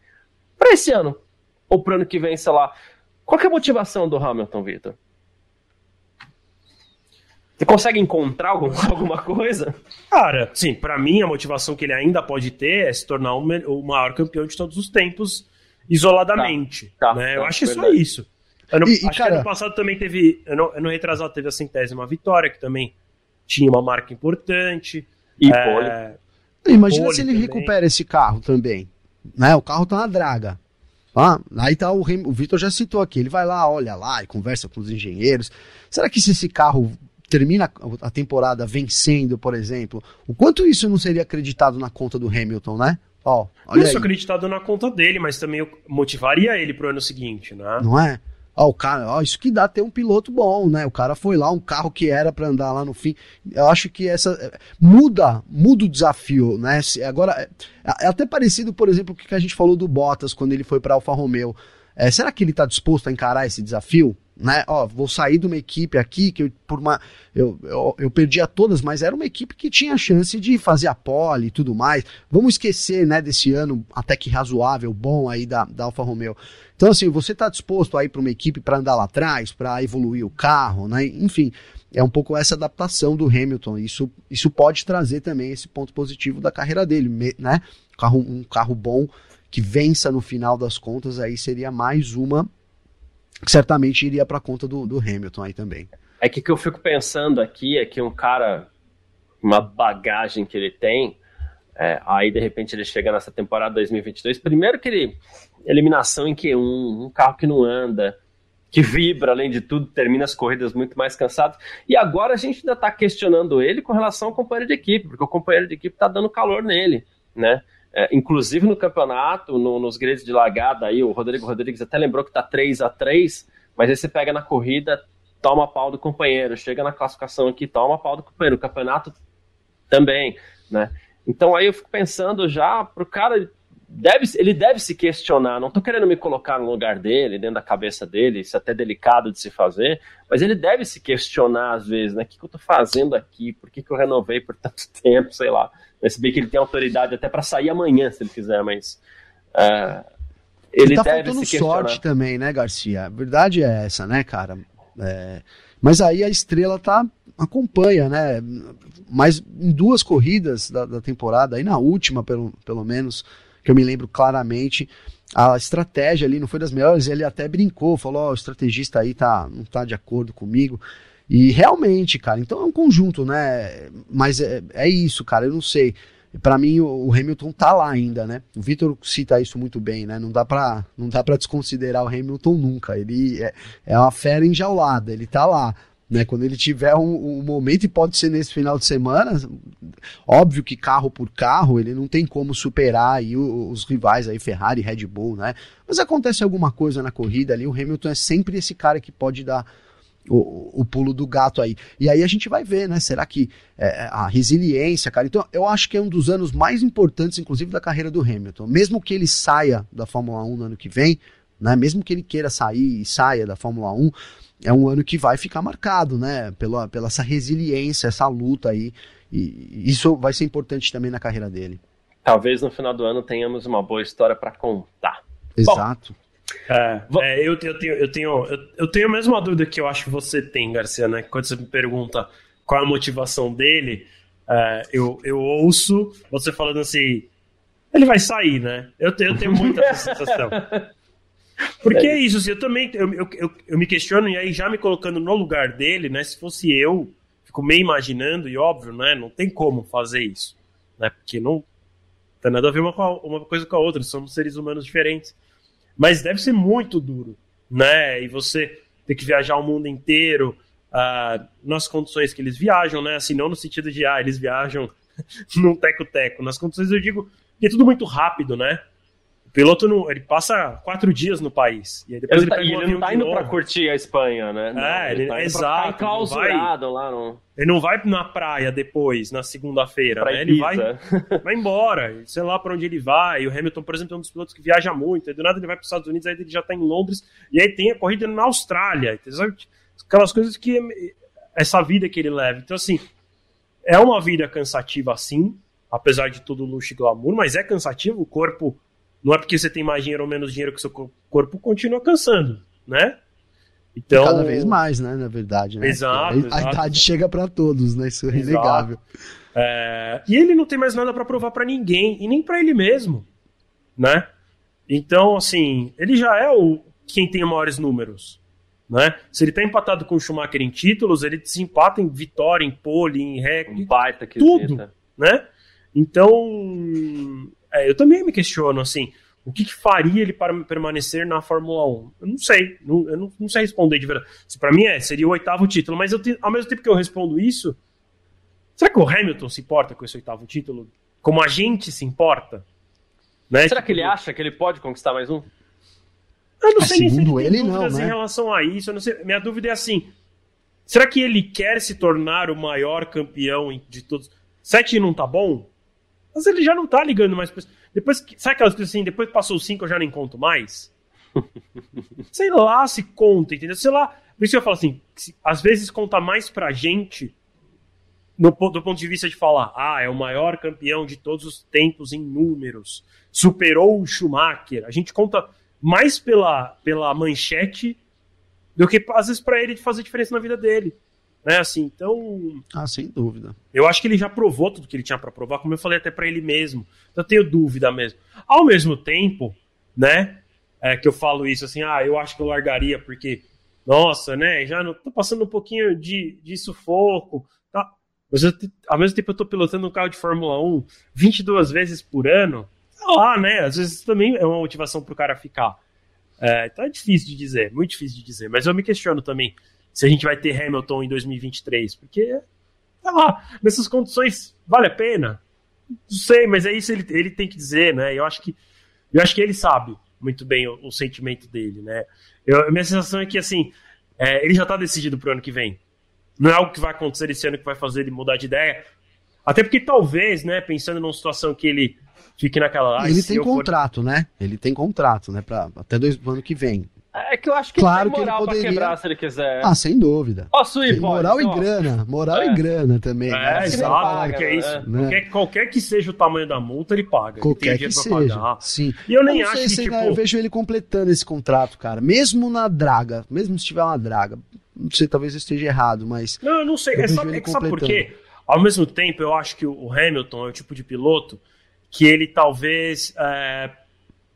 Para esse ano, ou pro ano que vem, sei lá. Qual é a motivação do Hamilton, Vitor? Você consegue encontrar algum, alguma coisa?
Cara, sim, para mim a motivação que ele ainda pode ter é se tornar o, o maior campeão de todos os tempos isoladamente. Tá, tá, né? Eu tá, acho que é só isso. Ano, e, acho cara... que ano passado também teve, ano, ano retrasado teve a centésima vitória, que também tinha uma marca importante.
E é,
Imagina pole se ele também. recupera esse carro também. Né? O carro tá na draga. Ah, aí tá o, o Vitor já citou aqui, ele vai lá, olha lá e conversa com os engenheiros. Será que se esse carro termina a temporada vencendo, por exemplo, o quanto isso não seria acreditado na conta do Hamilton, né?
Ó, olha Isso aí. acreditado na conta dele, mas também motivaria ele pro ano seguinte, né?
Não é? Ó, o cara, ó, isso que dá ter um piloto bom, né? O cara foi lá, um carro que era para andar lá no fim. Eu acho que essa é, muda, muda o desafio, né? Agora é, é até parecido, por exemplo, o que a gente falou do Bottas quando ele foi para Alfa Romeo. É, será que ele está disposto a encarar esse desafio? Né? Ó, vou sair de uma equipe aqui que eu, por uma eu, eu, eu perdia todas, mas era uma equipe que tinha chance de fazer a pole e tudo mais. Vamos esquecer, né, desse ano até que razoável, bom aí da, da Alfa Romeo. Então assim, você está disposto a ir para uma equipe para andar lá atrás, para evoluir o carro, né? Enfim, é um pouco essa adaptação do Hamilton. Isso isso pode trazer também esse ponto positivo da carreira dele, né? Um carro, um carro bom que vença no final das contas aí seria mais uma que certamente iria para conta do, do Hamilton aí também.
É que o que eu fico pensando aqui é que um cara, uma bagagem que ele tem, é, aí de repente ele chega nessa temporada 2022, primeiro que ele, eliminação em Q1, um carro que não anda, que vibra, além de tudo, termina as corridas muito mais cansado. E agora a gente ainda está questionando ele com relação ao companheiro de equipe, porque o companheiro de equipe está dando calor nele, né? É, inclusive no campeonato, no, nos grids de largada, aí o Rodrigo Rodrigues até lembrou que tá 3 a 3 mas aí você pega na corrida, toma pau do companheiro, chega na classificação aqui, toma pau do companheiro, o campeonato também, né? Então aí eu fico pensando já pro cara deve, ele deve se questionar. Não estou querendo me colocar no lugar dele, dentro da cabeça dele, isso é até delicado de se fazer, mas ele deve se questionar às vezes, né? O que, que eu estou fazendo aqui? Por que, que eu renovei por tanto tempo? Sei lá. Se bem que ele tem autoridade até para sair amanhã, se ele quiser, mas. Uh,
ele, tá deve faltando sorte também, né, Garcia? A verdade é essa, né, cara? É, mas aí a estrela tá acompanha, né? Mas em duas corridas da, da, temporada, aí na última, pelo, pelo menos, que eu me lembro claramente, a estratégia ali não foi das melhores. Ele até brincou, falou: oh, o estrategista aí tá, não tá de acordo comigo. E realmente, cara, então é um conjunto, né? Mas é, é isso, cara, eu não sei. Para mim, o, o, Hamilton tá lá ainda, né? O Vitor cita isso muito bem, né? Não dá para não dá para desconsiderar o Hamilton nunca. Ele é, é uma fera enjaulada, ele tá lá. Né, quando ele tiver um, um, momento, e pode ser nesse final de semana, óbvio que carro por carro, ele não tem como superar aí os, os rivais aí, Ferrari, Red Bull, né? Mas acontece alguma coisa na corrida ali, o Hamilton é sempre esse cara que pode dar o, o, pulo do gato aí. E aí a gente vai ver, né? Será que é, a resiliência, cara? Então, eu acho que é um dos anos mais importantes, inclusive, da carreira do Hamilton. Mesmo que ele saia da Fórmula 1 no ano que vem, né? Mesmo que ele queira sair e saia da Fórmula 1, é um ano que vai ficar marcado, né? Pela, pela essa resiliência, essa luta aí. E isso vai ser importante também na carreira dele.
Talvez no final do ano tenhamos uma boa história para contar.
Exato. Bom,
é, é, eu, eu, tenho, eu, tenho, eu, eu, tenho a mesma dúvida que eu acho que você tem, Garcia, né? Quando você me pergunta qual é a motivação dele, é, eu, eu ouço você falando assim, ele vai sair, né? Eu, tenho, eu tenho muita essa sensação. Porque é isso, assim, eu também eu, eu, eu, me questiono, e aí já me colocando no lugar dele, né? Se fosse eu, fico meio imaginando, e óbvio, né? Não tem como fazer isso, né? Porque não tem nada a ver uma, uma coisa com a outra, somos seres humanos diferentes. Mas deve ser muito duro, né? E você ter que viajar o mundo inteiro uh, nas condições que eles viajam, né? Assim, não no sentido de, ah, eles viajam num teco-teco. Nas condições, eu digo, que é tudo muito rápido, né? Piloto não, ele passa quatro dias no país.
E depois ele, ele, tá, ele não tá indo para curtir a Espanha, né? Não,
é, ele, ele tá exato.
Enclausurado vai, lá no...
Ele não vai na praia depois, na segunda-feira, né? Ele vai, vai embora, sei lá para onde ele vai. O Hamilton, por exemplo, é um dos pilotos que viaja muito. Aí do nada ele vai para os Estados Unidos, aí ele já tá em Londres. E aí tem a corrida na Austrália. Aquelas coisas que essa vida que ele leva. Então, assim, é uma vida cansativa, assim, apesar de todo o luxo e glamour, mas é cansativo. O corpo não é porque você tem mais dinheiro ou menos dinheiro que seu corpo continua cansando, né?
Então, cada vez mais, né, na verdade, né?
Exato,
a,
exato.
a idade chega para todos, né? Isso é inegável.
É, e ele não tem mais nada para provar para ninguém e nem para ele mesmo, né? Então, assim, ele já é o quem tem maiores números, né? Se ele tá empatado com o Schumacher em títulos, ele se empata em vitória, em pole, em recorde, um baita tudo, né? Então, é, eu também me questiono, assim, o que, que, faria ele para permanecer na Fórmula 1? Eu não sei, não, eu não, não sei responder de verdade. Para mim é, seria o oitavo título, mas eu te, ao mesmo tempo que eu respondo isso, será que o Hamilton se importa com esse oitavo título? Como a gente se importa?
Né? Será que ele acha que ele pode conquistar mais um?
Eu não ah, sei segundo se ele, ele não, né? em relação a isso. Minha dúvida é assim: será que ele quer se tornar o maior campeão de todos? Sete não tá bom? Mas ele já não tá ligando mais. Depois, sabe aquelas coisas assim? Depois passou cinco, eu já nem conto mais. sei lá se conta, entendeu? Sei lá. Por isso eu falo assim: se, às vezes conta mais pra gente no, do ponto de vista de falar, ah, é o maior campeão de todos os tempos em números, superou o Schumacher. A gente conta mais pela, pela manchete do que às vezes para ele fazer diferença na vida dele. Né, assim, então.
Ah, sem dúvida.
Eu acho que ele já provou tudo que ele tinha para provar, como eu falei até para ele mesmo. Então eu tenho dúvida mesmo. Ao mesmo tempo, né, é, que eu falo isso assim, ah, eu acho que eu largaria porque, nossa, né, já não tô passando um pouquinho de, de sufoco, tá? Mas eu, ao mesmo tempo eu tô pilotando um carro de Fórmula 1 22 vezes por ano lá, né? Às vezes também é uma motivação pro cara ficar. É, então é difícil de dizer, muito difícil de dizer. Mas eu me questiono também se a gente vai ter Hamilton em 2023, porque, sei lá, nessas condições, vale a pena? Não sei, mas é isso ele, ele tem que dizer, né? Eu acho que, eu acho que ele sabe muito bem o, o sentimento dele, né? Eu, a minha sensação é que, assim, é, ele já tá decidido pro ano que vem. Não é algo que vai acontecer esse ano que vai fazer ele mudar de ideia. Até porque talvez, né, pensando numa situação que ele fique naquela.
Ah, ele tem contrato, for... né? Ele tem contrato, né? Pra, até dois anos que vem.
É que eu acho que claro ele tem moral que ele poderia... pra quebrar se ele quiser.
Ah, sem dúvida.
Ó, Sui,
moral e grana. Moral é. e grana também.
É, né? exato. que é isso. É. Né? Qualquer, qualquer, que seja o tamanho da multa, ele paga.
Qualquer ele que seja. Sim.
E eu nem eu acho que,
se,
tipo...
Eu vejo ele completando esse contrato, cara. Mesmo na draga. Mesmo se tiver uma draga. Não sei, talvez eu esteja errado, mas...
Não, eu não sei. é, só, é que sabe por quê? Ao mesmo tempo, eu acho que o Hamilton é o tipo de piloto que ele talvez é,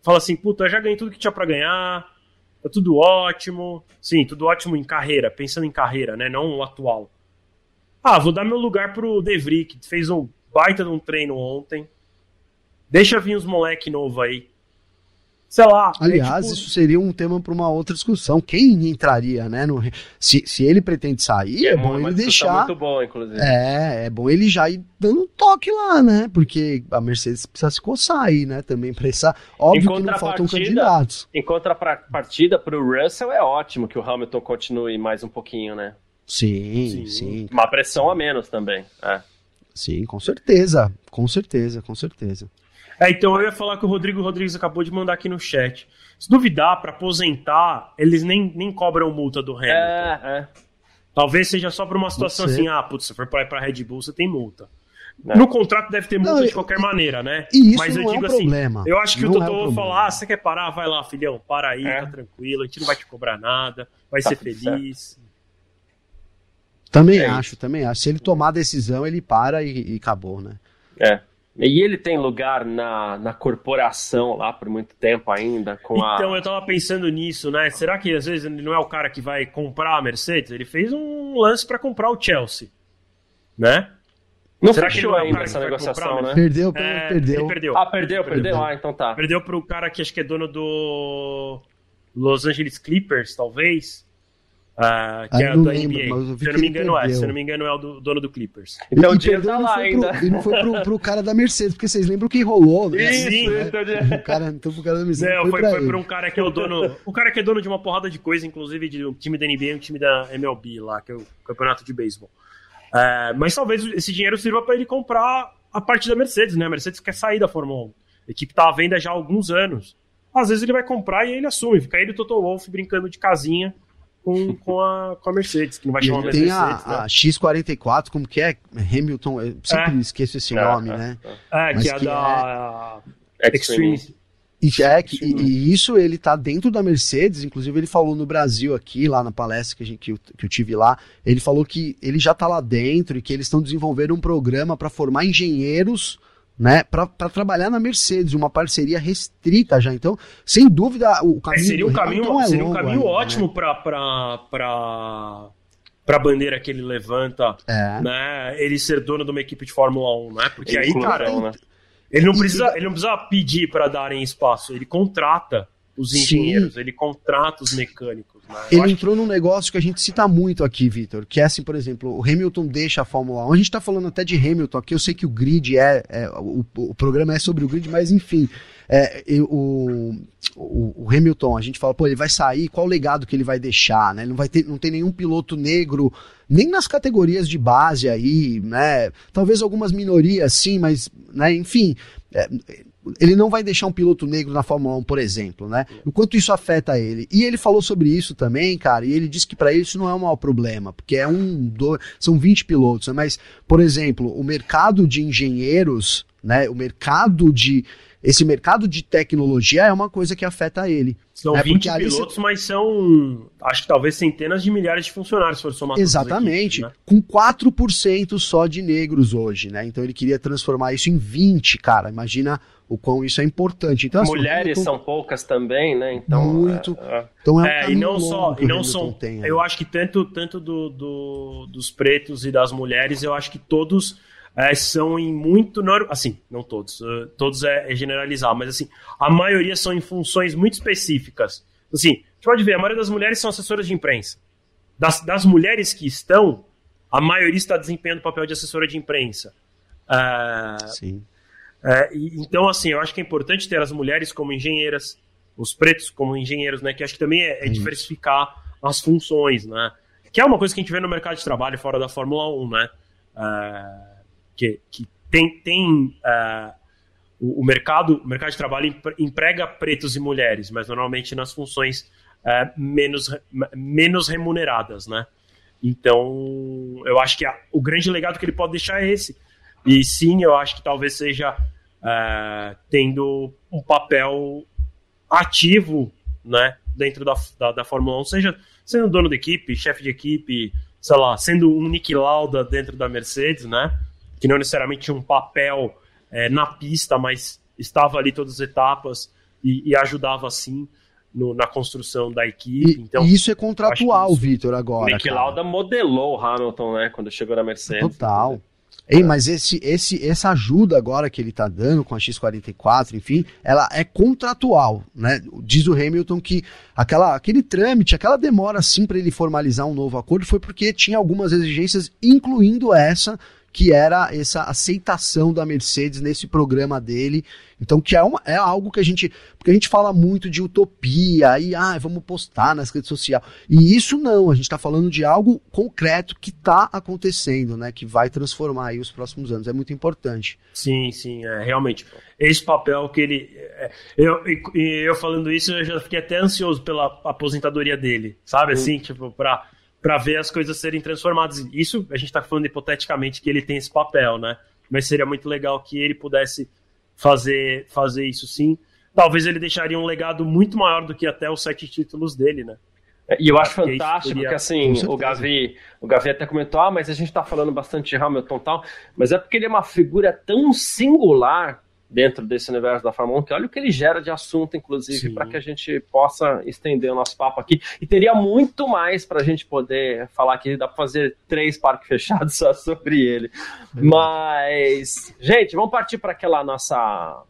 fala assim, puta, eu já ganhei tudo que tinha para ganhar, tá tudo ótimo. Sim, tudo ótimo em carreira, pensando em carreira, né? Não o atual. Ah, vou dar meu lugar pro De Vries, que fez um baita de um treino ontem. Deixa vir os moleque novo aí sei lá.
É Aliás, é tipo... isso seria um tema para uma outra discussão. Quem entraria, né? No... Se, se ele pretende sair, é, é bom ele deixar.
Muito bom, inclusive.
É, é bom ele já ir dando um toque lá, né? Porque a Mercedes precisa se coçar aí, né? Também para essa. Óbvio que não faltam candidatos.
Em contrapartida, para o Russell é ótimo que o Hamilton continue mais um pouquinho, né?
Sim, sim. sim.
Uma pressão a menos também. É.
Sim, com certeza. Com certeza, com certeza.
É, então eu ia falar que o Rodrigo Rodrigues acabou de mandar aqui no chat. Se duvidar, para aposentar, eles nem, nem cobram multa do Hamilton. É, é. Talvez seja só para uma situação assim, ah, putz, se for para Red Bull, você tem multa. É. No contrato deve ter multa não, de qualquer maneira, né?
E isso Mas eu não digo é um assim, problema.
eu acho que não o Totó é falar, ah, você quer parar? Vai lá, filhão, para aí, é. tá tranquilo, a gente não vai te cobrar nada, vai tá ser feliz. Certo.
Também é acho, isso. também acho. Se ele tomar a decisão, ele para e, e acabou, né?
É. E ele tem lugar na, na corporação lá por muito tempo ainda? Com
então,
a...
eu tava pensando nisso, né? Será que às vezes ele não é o cara que vai comprar a Mercedes? Ele fez um lance para comprar o Chelsea, né?
Não Será fechou que é ainda essa negociação, comprar, né?
Perdeu, é, perdeu.
perdeu. Ah, perdeu, perdeu, perdeu. Ah, então tá.
Perdeu pro cara que acho que é dono do Los Angeles Clippers, talvez. Uh, que é do lembro, NBA. Se eu não me engano, é. Se eu não me engano, é o do, dono do Clippers.
Então o dinheiro tá lá ainda.
Pro, e não foi pro, pro, cara da Mercedes, porque vocês lembram que rolou,
né? Sim,
né? o cara, então pro cara da Mercedes. Não,
foi, foi, foi pra um cara que é o dono. o cara que é dono de uma porrada de coisa, inclusive de um time da NBA e um time da MLB lá, que é o campeonato de beisebol. Uh, mas talvez esse dinheiro sirva para ele comprar a parte da Mercedes, né? A Mercedes quer sair da Fórmula 1. A equipe tá à venda já há alguns anos. Às vezes ele vai comprar e ele assume. Fica ele e o Toto Wolff brincando de casinha com, com, a, com a Mercedes, que não vai chamar
Mercedes.
Tem a, né?
a, X44, como que é? Hamilton, eu sempre é. esqueço esse é, nome,
é,
né?
É, que é que da é... Extreme.
E, é, que, e, e, isso ele tá dentro da Mercedes, inclusive ele falou no Brasil aqui, lá na palestra que, a gente, que, eu, que eu tive lá, ele falou que ele já tá lá dentro e que eles estão desenvolvendo um programa para formar engenheiros né, para trabalhar na Mercedes, uma parceria restrita já. Então, sem dúvida, o caminho
é, seria um caminho, é seria um caminho ainda, ótimo né? para para a bandeira que ele levanta, é. né, ele ser dono de uma equipe de Fórmula 1, né? Porque ele aí, cara, né? ele não precisa, ele não precisa pedir para darem espaço, ele contrata os engenheiros, Sim. ele contrata os mecânicos.
Ele entrou num negócio que a gente cita muito aqui, Vitor, que é assim, por exemplo, o Hamilton deixa a Fórmula 1. A gente está falando até de Hamilton aqui, eu sei que o grid é. é o, o, programa é sobre o grid, mas enfim. É, o, o, o, Hamilton, a gente fala, pô, ele vai sair, qual o legado que ele vai deixar, né? Ele não vai ter, não tem nenhum piloto negro, nem nas categorias de base aí, né? Talvez algumas minorias, sim, mas, né, enfim. É, ele não vai deixar um piloto negro na Fórmula 1, por exemplo, né? O quanto isso afeta ele. E ele falou sobre isso também, cara, e ele disse que para ele isso não é um mau problema, porque é um, dois, são 20 pilotos, né? mas, por exemplo, o mercado de engenheiros, né? O mercado de esse mercado de tecnologia é uma coisa que afeta ele.
São
né?
20 pilotos, mas são, acho que talvez centenas de milhares de funcionários, se for somar
Exatamente, equipes, né? com 4% só de negros hoje, né? Então ele queria transformar isso em 20, cara. Imagina o quão isso é importante. Então,
assim, Mulheres são poucas também, né? Então,
muito.
É, é. Então é, um é e não só, e não são. Tem, eu acho que tanto, tanto do, do, dos pretos e das mulheres, eu acho que todos é, são em muito. Assim, não todos, uh, todos é, é, generalizar, mas assim, a maioria são em funções muito específicas. Assim, a gente pode ver, a maioria das mulheres são assessoras de imprensa. Das, das mulheres que estão, a maioria está desempenhando o papel de assessora de imprensa. Uh, Sim. É, e, então, assim, eu acho que é importante ter as mulheres como engenheiras, os pretos como engenheiros, né? Que acho que também é, é diversificar as funções, né? Que é uma coisa que a gente vê no mercado de trabalho fora da Fórmula 1, né? Uh, que, que tem, tem uh, o, o, mercado, o mercado de trabalho emprega pretos e mulheres, mas normalmente nas funções uh, menos, menos remuneradas, né? Então, eu acho que a, o grande legado que ele pode deixar é esse. E sim, eu acho que talvez seja uh, tendo um papel ativo né, dentro da, da, da, Fórmula 1, seja sendo dono da equipe, chefe de equipe, sei lá, sendo um Nick Lauda dentro da Mercedes, né? que não necessariamente tinha um papel é, na pista, mas estava ali todas as etapas e, e ajudava assim no, na construção da equipe.
E,
então,
e isso é contratual, Vitor, agora.
Nick Lauda modelou o Hamilton, né, quando chegou na Mercedes.
Total. Ei, mas esse, esse, essa ajuda agora que ele está dando com a X44, enfim, ela é contratual, né? Diz o Hamilton que aquela, aquele trâmite, aquela demora assim para ele formalizar um novo acordo foi porque tinha algumas exigências, incluindo essa que era essa aceitação da Mercedes nesse programa dele. Então, que é, uma, é algo que a gente. Porque a gente fala muito de utopia, e ah, vamos postar nas redes sociais. E isso não, a gente está falando de algo concreto que está acontecendo, né? Que vai transformar aí os próximos anos. É muito importante.
Sim, sim, é, realmente. Esse papel que ele. É, eu, eu falando isso, eu já fiquei até ansioso pela aposentadoria dele, sabe? Assim, tipo, para para ver as coisas serem transformadas. Isso a gente está falando hipoteticamente que ele tem esse papel, né? Mas seria muito legal que ele pudesse fazer, fazer isso sim. Talvez ele deixaria um legado muito maior do que até os sete títulos dele, né?
É, e eu acho fantástico seria... que assim, o Gavi, o Gavi até comentou, ah, mas a gente está falando bastante de Hamilton e tal, mas é porque ele é uma figura tão singular dentro desse universo da Fórmula 1, que olha o que ele gera de assunto, inclusive, para que a gente possa estender o nosso papo aqui. E teria muito mais para a gente poder falar aqui, dá para fazer três parques fechados só sobre ele. Mas, gente, vamos partir para aquela nossa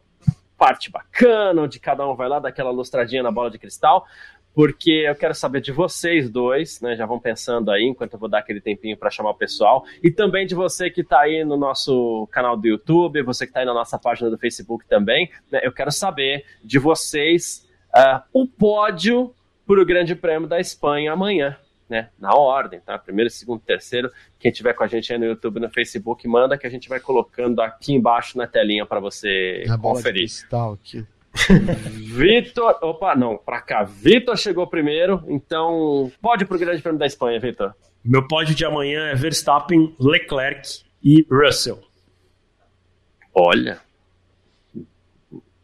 parte bacana, onde cada um vai lá, daquela lustradinha na bola de cristal porque eu quero saber de vocês dois, né? Já vão pensando aí, enquanto eu vou dar aquele tempinho para chamar o pessoal, e também de você que está aí no nosso canal do YouTube, você que está aí na nossa página do Facebook também, né? Eu quero saber de vocês uh, o pódio para o Grande Prêmio da Espanha amanhã. Né, na ordem, tá? Primeiro, segundo, terceiro. Quem tiver com a gente aí no YouTube, no Facebook, manda que a gente vai colocando aqui embaixo na telinha para você
na
conferir.
Bola de aqui.
Vitor, opa, não, pra cá. Vitor chegou primeiro, então pode pro Grande Prêmio da Espanha, Vitor.
Meu pódio de amanhã é Verstappen, Leclerc e Russell.
Olha.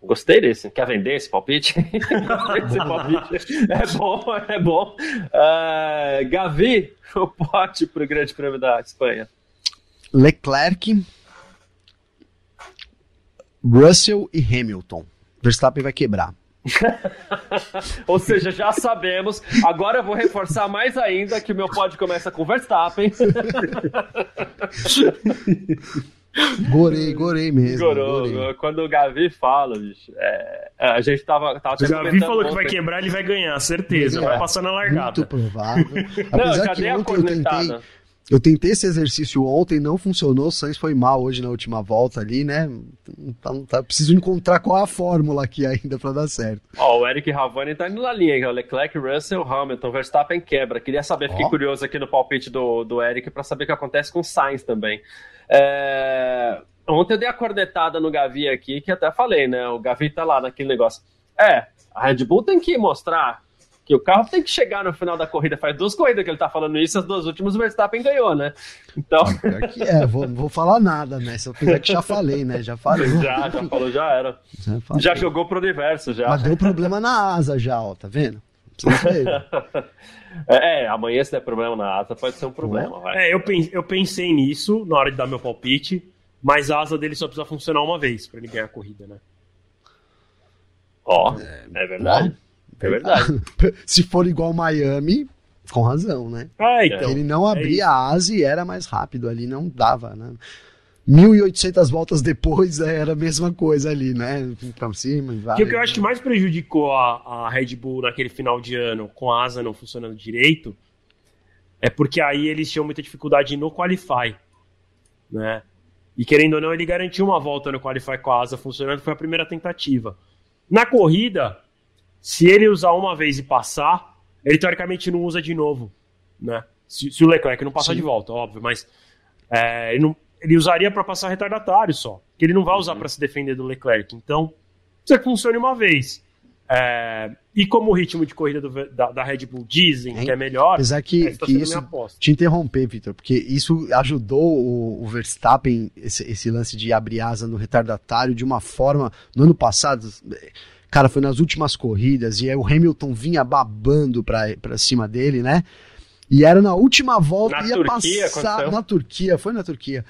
Gostei desse. Quer vender esse palpite? esse palpite. É bom, é bom. Uh, Gavi, o pote pro Grande Prêmio da Espanha.
Leclerc, Russell e Hamilton. Verstappen vai quebrar.
Ou seja, já sabemos. Agora eu vou reforçar mais ainda que o meu pódio começa com Verstappen.
Gorei, gorei mesmo.
Gorou.
gorei.
Quando o Gavi fala, bicho, é, a gente tava, tava
O Gavi falou que vai quebrar, ele vai ganhar, certeza.
Vai
Vai passar na
Muito
largada.
provável.
Não, eu
Apesar
já
que
dei a
ontem eu tentei. Eu tentei esse exercício ontem, não funcionou. O Sainz foi mal hoje na última volta ali, né? Tá, tá, preciso encontrar qual é a fórmula aqui ainda pra dar certo.
Ó, o Eric Ravani tá indo na linha, hein? O Leclerc, Russell, Hamilton, Verstappen quebra. Queria saber, fiquei
Ó.
curioso aqui no palpite do, do Eric pra saber o que acontece com o Sainz também. É, Ontem eu dei a cornetada no Gavi aqui, que até falei, né? O Gavi tá lá naquele negócio. É, a Red Bull tem que mostrar que o carro tem que chegar no final da corrida. Faz duas corridas que ele tá falando isso, as duas últimas o Verstappen ganhou, né? Então,
é, vou, vou falar nada nessa, apesar que já falei, né? Já falei.
já, já falou, já era.
Já, falei.
Já jogou pro universo, já.
Mas deu problema na asa já, ó, tá vendo?
É, é, amanhã se der problema na asa pode ser um problema.
É, eu, pen- eu pensei nisso na hora de dar meu palpite, mas a asa dele só precisa funcionar uma vez pra ele ganhar a corrida, né?
Ó, é, verdade. É verdade.
Se for igual Miami, com razão, né?
Ah, então.
ele não
é
abria
isso.
a asa e era mais rápido ali, não dava, né? 1.800 voltas depois é, era a mesma coisa ali, né? Pra cima e vai.
O que eu acho que mais prejudicou a, a Red Bull naquele final de ano, com a asa não funcionando direito, é porque aí eles tinham muita dificuldade no Qualify, né? E querendo ou não, ele garantiu uma volta no Qualify com a asa funcionando, foi a primeira tentativa. Na corrida, se ele usar uma vez e passar, ele teoricamente não usa de novo, né? Se, se o Leclerc não passar
Sim.
de volta, óbvio, mas é, ele, não- ele usaria para passar retardatário só, que ele não vai usar para se defender do Leclerc. Então, você funcione uma vez. É, e como o ritmo de corrida do da, da Red Bull dizem
Hein?
que é melhor,
Apesar que,
essa tá
que
sendo
isso. Te interromper, Vitor, porque isso ajudou o, o Verstappen, esse, esse lance de abrir asa no retardatário de uma forma. No ano passado, cara, foi nas últimas corridas, e aí o Hamilton vinha babando pra, pra cima dele, né? E era na última volta,
Na
ia
Turquia
passar.
aconteceu?
Na Turquia, foi na Turquia.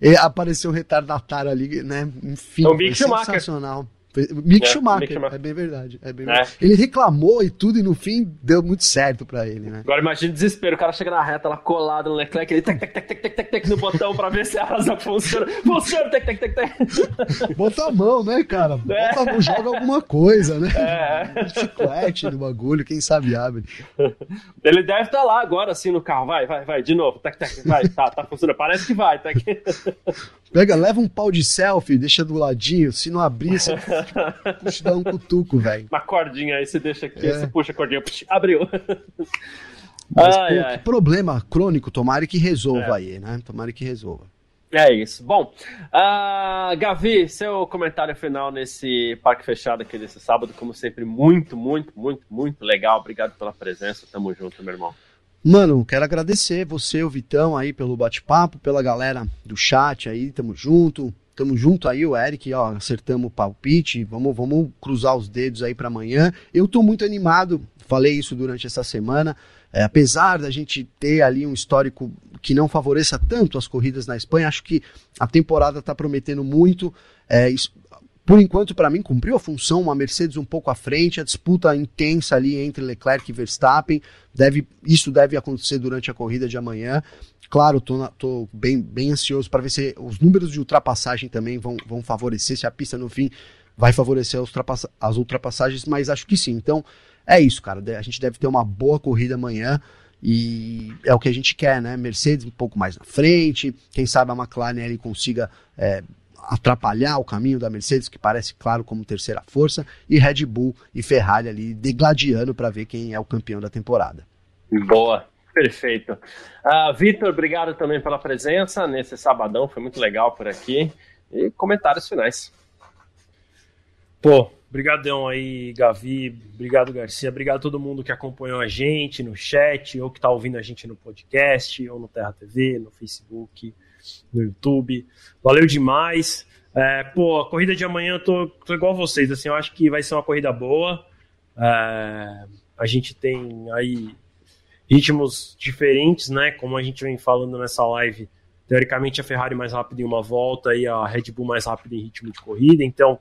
E apareceu o retardatário ali, né? Enfim,
É
foi sensacional. Mick,
É,
Schumacher,
Mick Schumacher.
é bem verdade. É bem
É.
verdade. Ele reclamou e tudo, e no fim deu muito certo pra ele, né?
Agora imagina o desespero, o cara chega na reta lá colado no Leclerc, ele tec, tec, tec, tec, tec, tec, tec no botão pra ver se a asa funciona. Funciona, tec, tec, tec, tec.
Bota a mão, né, cara?
É.
Bota a mão, joga alguma coisa, né?
É.
Um chiclete no bagulho, quem sabe abre.
Ele deve estar lá agora, assim, no carro. Vai, vai, vai, de novo. Tec, tec, vai, tá, tá funcionando. Parece que vai, tec.
Pega, leva um pau de selfie, deixa do ladinho. Se não abrir, você puxa, dá um cutuco, velho.
Uma cordinha aí, você deixa aqui,
É.
você puxa a cordinha, pux, abriu.
Mas,
Ai,
pô,
ai.
que problema crônico, tomara que resolva
É.
aí, né? Tomara que resolva.
É isso. Bom, ah, Gavi, seu comentário final nesse parque fechado aqui desse sábado, como sempre, muito, muito, muito, muito legal. Obrigado pela presença. Tamo junto, meu irmão.
Mano, quero agradecer você, o Vitão, aí, pelo bate-papo, pela galera do chat aí, tamo junto. Tamo junto aí, o Eric, ó, acertamos o palpite. Vamos, vamos cruzar os dedos aí pra amanhã. Eu tô muito animado, falei isso durante essa semana. É, apesar da gente ter ali um histórico que não favoreça tanto as corridas na Espanha, acho que a temporada tá prometendo muito. É, por enquanto, para mim, cumpriu a função, uma Mercedes um pouco à frente, a disputa intensa ali entre Leclerc e Verstappen. Deve, isso deve acontecer durante a corrida de amanhã. Claro, tô, tô bem, bem ansioso para ver se os números de ultrapassagem também vão, vão favorecer, se a pista no fim vai favorecer as ultrapassagens, mas acho que sim. Então, é isso, cara. A gente deve ter uma boa corrida amanhã. E é o que a gente quer, né? Mercedes um pouco mais na frente. Quem sabe a McLaren ele consiga é, atrapalhar o caminho da Mercedes, que parece claro como terceira força. E Red Bull e Ferrari ali degladiando para ver quem é o campeão da temporada.
Boa, perfeito. Ah, Vitor, obrigado também pela presença nesse sabadão, foi muito legal por aqui. E comentários finais.
Pô, brigadão aí, Gavi, obrigado, Garcia, obrigado a todo mundo que acompanhou a gente no chat, ou que tá ouvindo a gente no podcast, ou no Terra TV, no Facebook, no YouTube. Valeu demais. É, pô, a corrida de amanhã eu tô, tô igual vocês, assim, eu acho que vai ser uma corrida boa. É, a gente tem aí ritmos diferentes, né? Como a gente vem falando nessa live, teoricamente a Ferrari mais rápida em uma volta e a Red Bull mais rápida em ritmo de corrida, então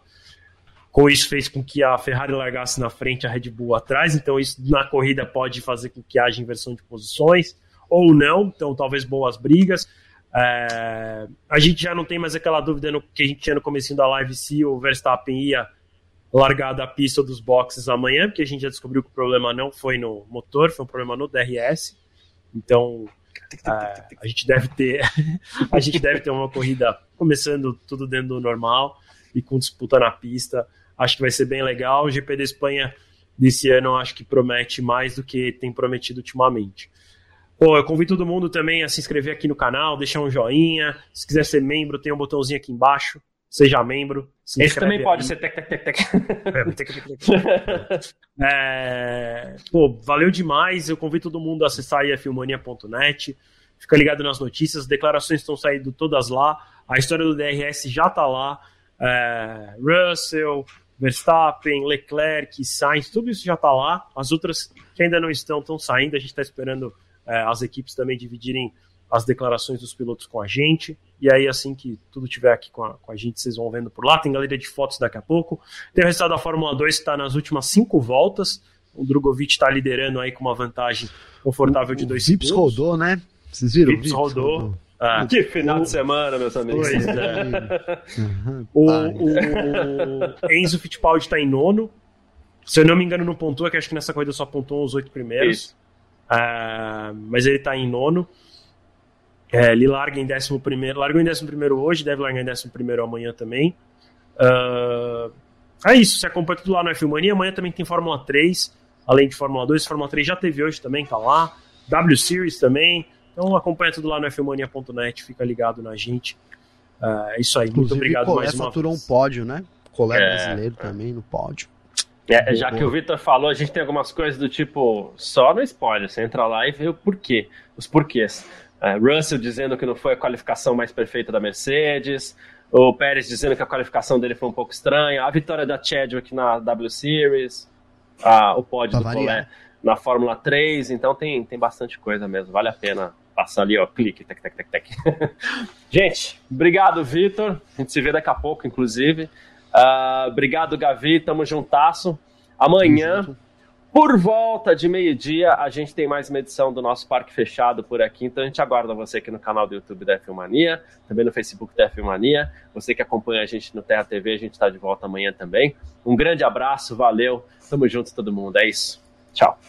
com isso fez com que a Ferrari largasse na frente a Red Bull atrás, então isso na corrida pode fazer com que haja inversão de posições ou não, então talvez boas brigas. É, a gente já não tem mais aquela dúvida no, que a gente tinha no começo da live se o Verstappen ia largar da pista dos boxes amanhã, porque a gente já descobriu que o problema não foi no motor, foi um problema no DRS. Então é, a gente deve ter a gente deve ter uma corrida começando tudo dentro do normal e com disputa na pista. Acho que vai ser bem legal. O GP da Espanha desse ano acho que promete mais do que tem prometido ultimamente. Pô, eu convido todo mundo também a se inscrever aqui no canal, deixar um joinha. Se quiser ser membro, tem um botãozinho aqui embaixo. Seja membro.
Se Esse também pode aí. ser tec, tec, tec, tec. É, tec, tec,
tec. é, pô, valeu demais. Eu convido todo mundo a acessar aí a filmania.net. Fica ligado nas notícias. As declarações estão saindo todas lá. A história do DRS já tá lá. É, Russell, Verstappen, Leclerc, Sainz, tudo isso já está lá. As outras que ainda não estão, estão saindo. A gente está esperando é, as equipes também dividirem as declarações dos pilotos com a gente. E aí, assim que tudo tiver aqui com a, com a gente, vocês vão vendo por lá. Tem galeria de fotos daqui a pouco. Tem o resultado da Fórmula 2 que está nas últimas cinco voltas. O Drogovic está liderando aí com uma vantagem confortável de dois
segundos. Vips rodou, né? Vocês viram?
Vips, Vips rodou. rodou.
Ah, que final o... de semana, meus amigos. Pois é.
o, o, Enzo Fittipaldi está em nono. Se eu não me engano, não pontua, que acho que nessa corrida só pontuou os oito primeiros. Uh, mas ele está em nono. É, ele larga em décimo primeiro. Largou em décimo primeiro hoje, deve largar em décimo primeiro amanhã também. Uh, é isso, você acompanha tudo lá no F-Mania. Amanhã também tem Fórmula 3, além de Fórmula 2. Fórmula 3 já teve hoje também, tá lá. W Series também. Então acompanha tudo lá no fmania.net, fica ligado na gente. Uh, é isso aí, Inclusive, muito obrigado Colé mais uma
faturou vez. um pódio, né? Colé é, brasileiro é. também no pódio.
É, já que o Vitor falou, a gente tem algumas coisas do tipo, só no spoiler, você entra lá e vê o porquê, os porquês. Uh, Russell dizendo que não foi a qualificação mais perfeita da Mercedes, o Pérez dizendo que a qualificação dele foi um pouco estranha, a vitória da Chadwick na W Series, uh, o pódio pra do Colé na Fórmula 3, então tem, tem bastante coisa mesmo, vale a pena Passa ali, ó, clique, tec, tec, tec, tec. gente, obrigado, Vitor. A gente se vê daqui a pouco, inclusive. Uh, obrigado, Gavi. Tamo juntasso. Amanhã, por volta de meio-dia, a gente tem mais uma edição do nosso Parque Fechado por aqui. Então a gente aguarda você aqui no canal do YouTube da Filmania, também no Facebook da Filmania. Você que acompanha a gente no Terra TV, a gente está de volta amanhã também. Um grande abraço, valeu. Tamo junto, todo mundo. É isso. Tchau.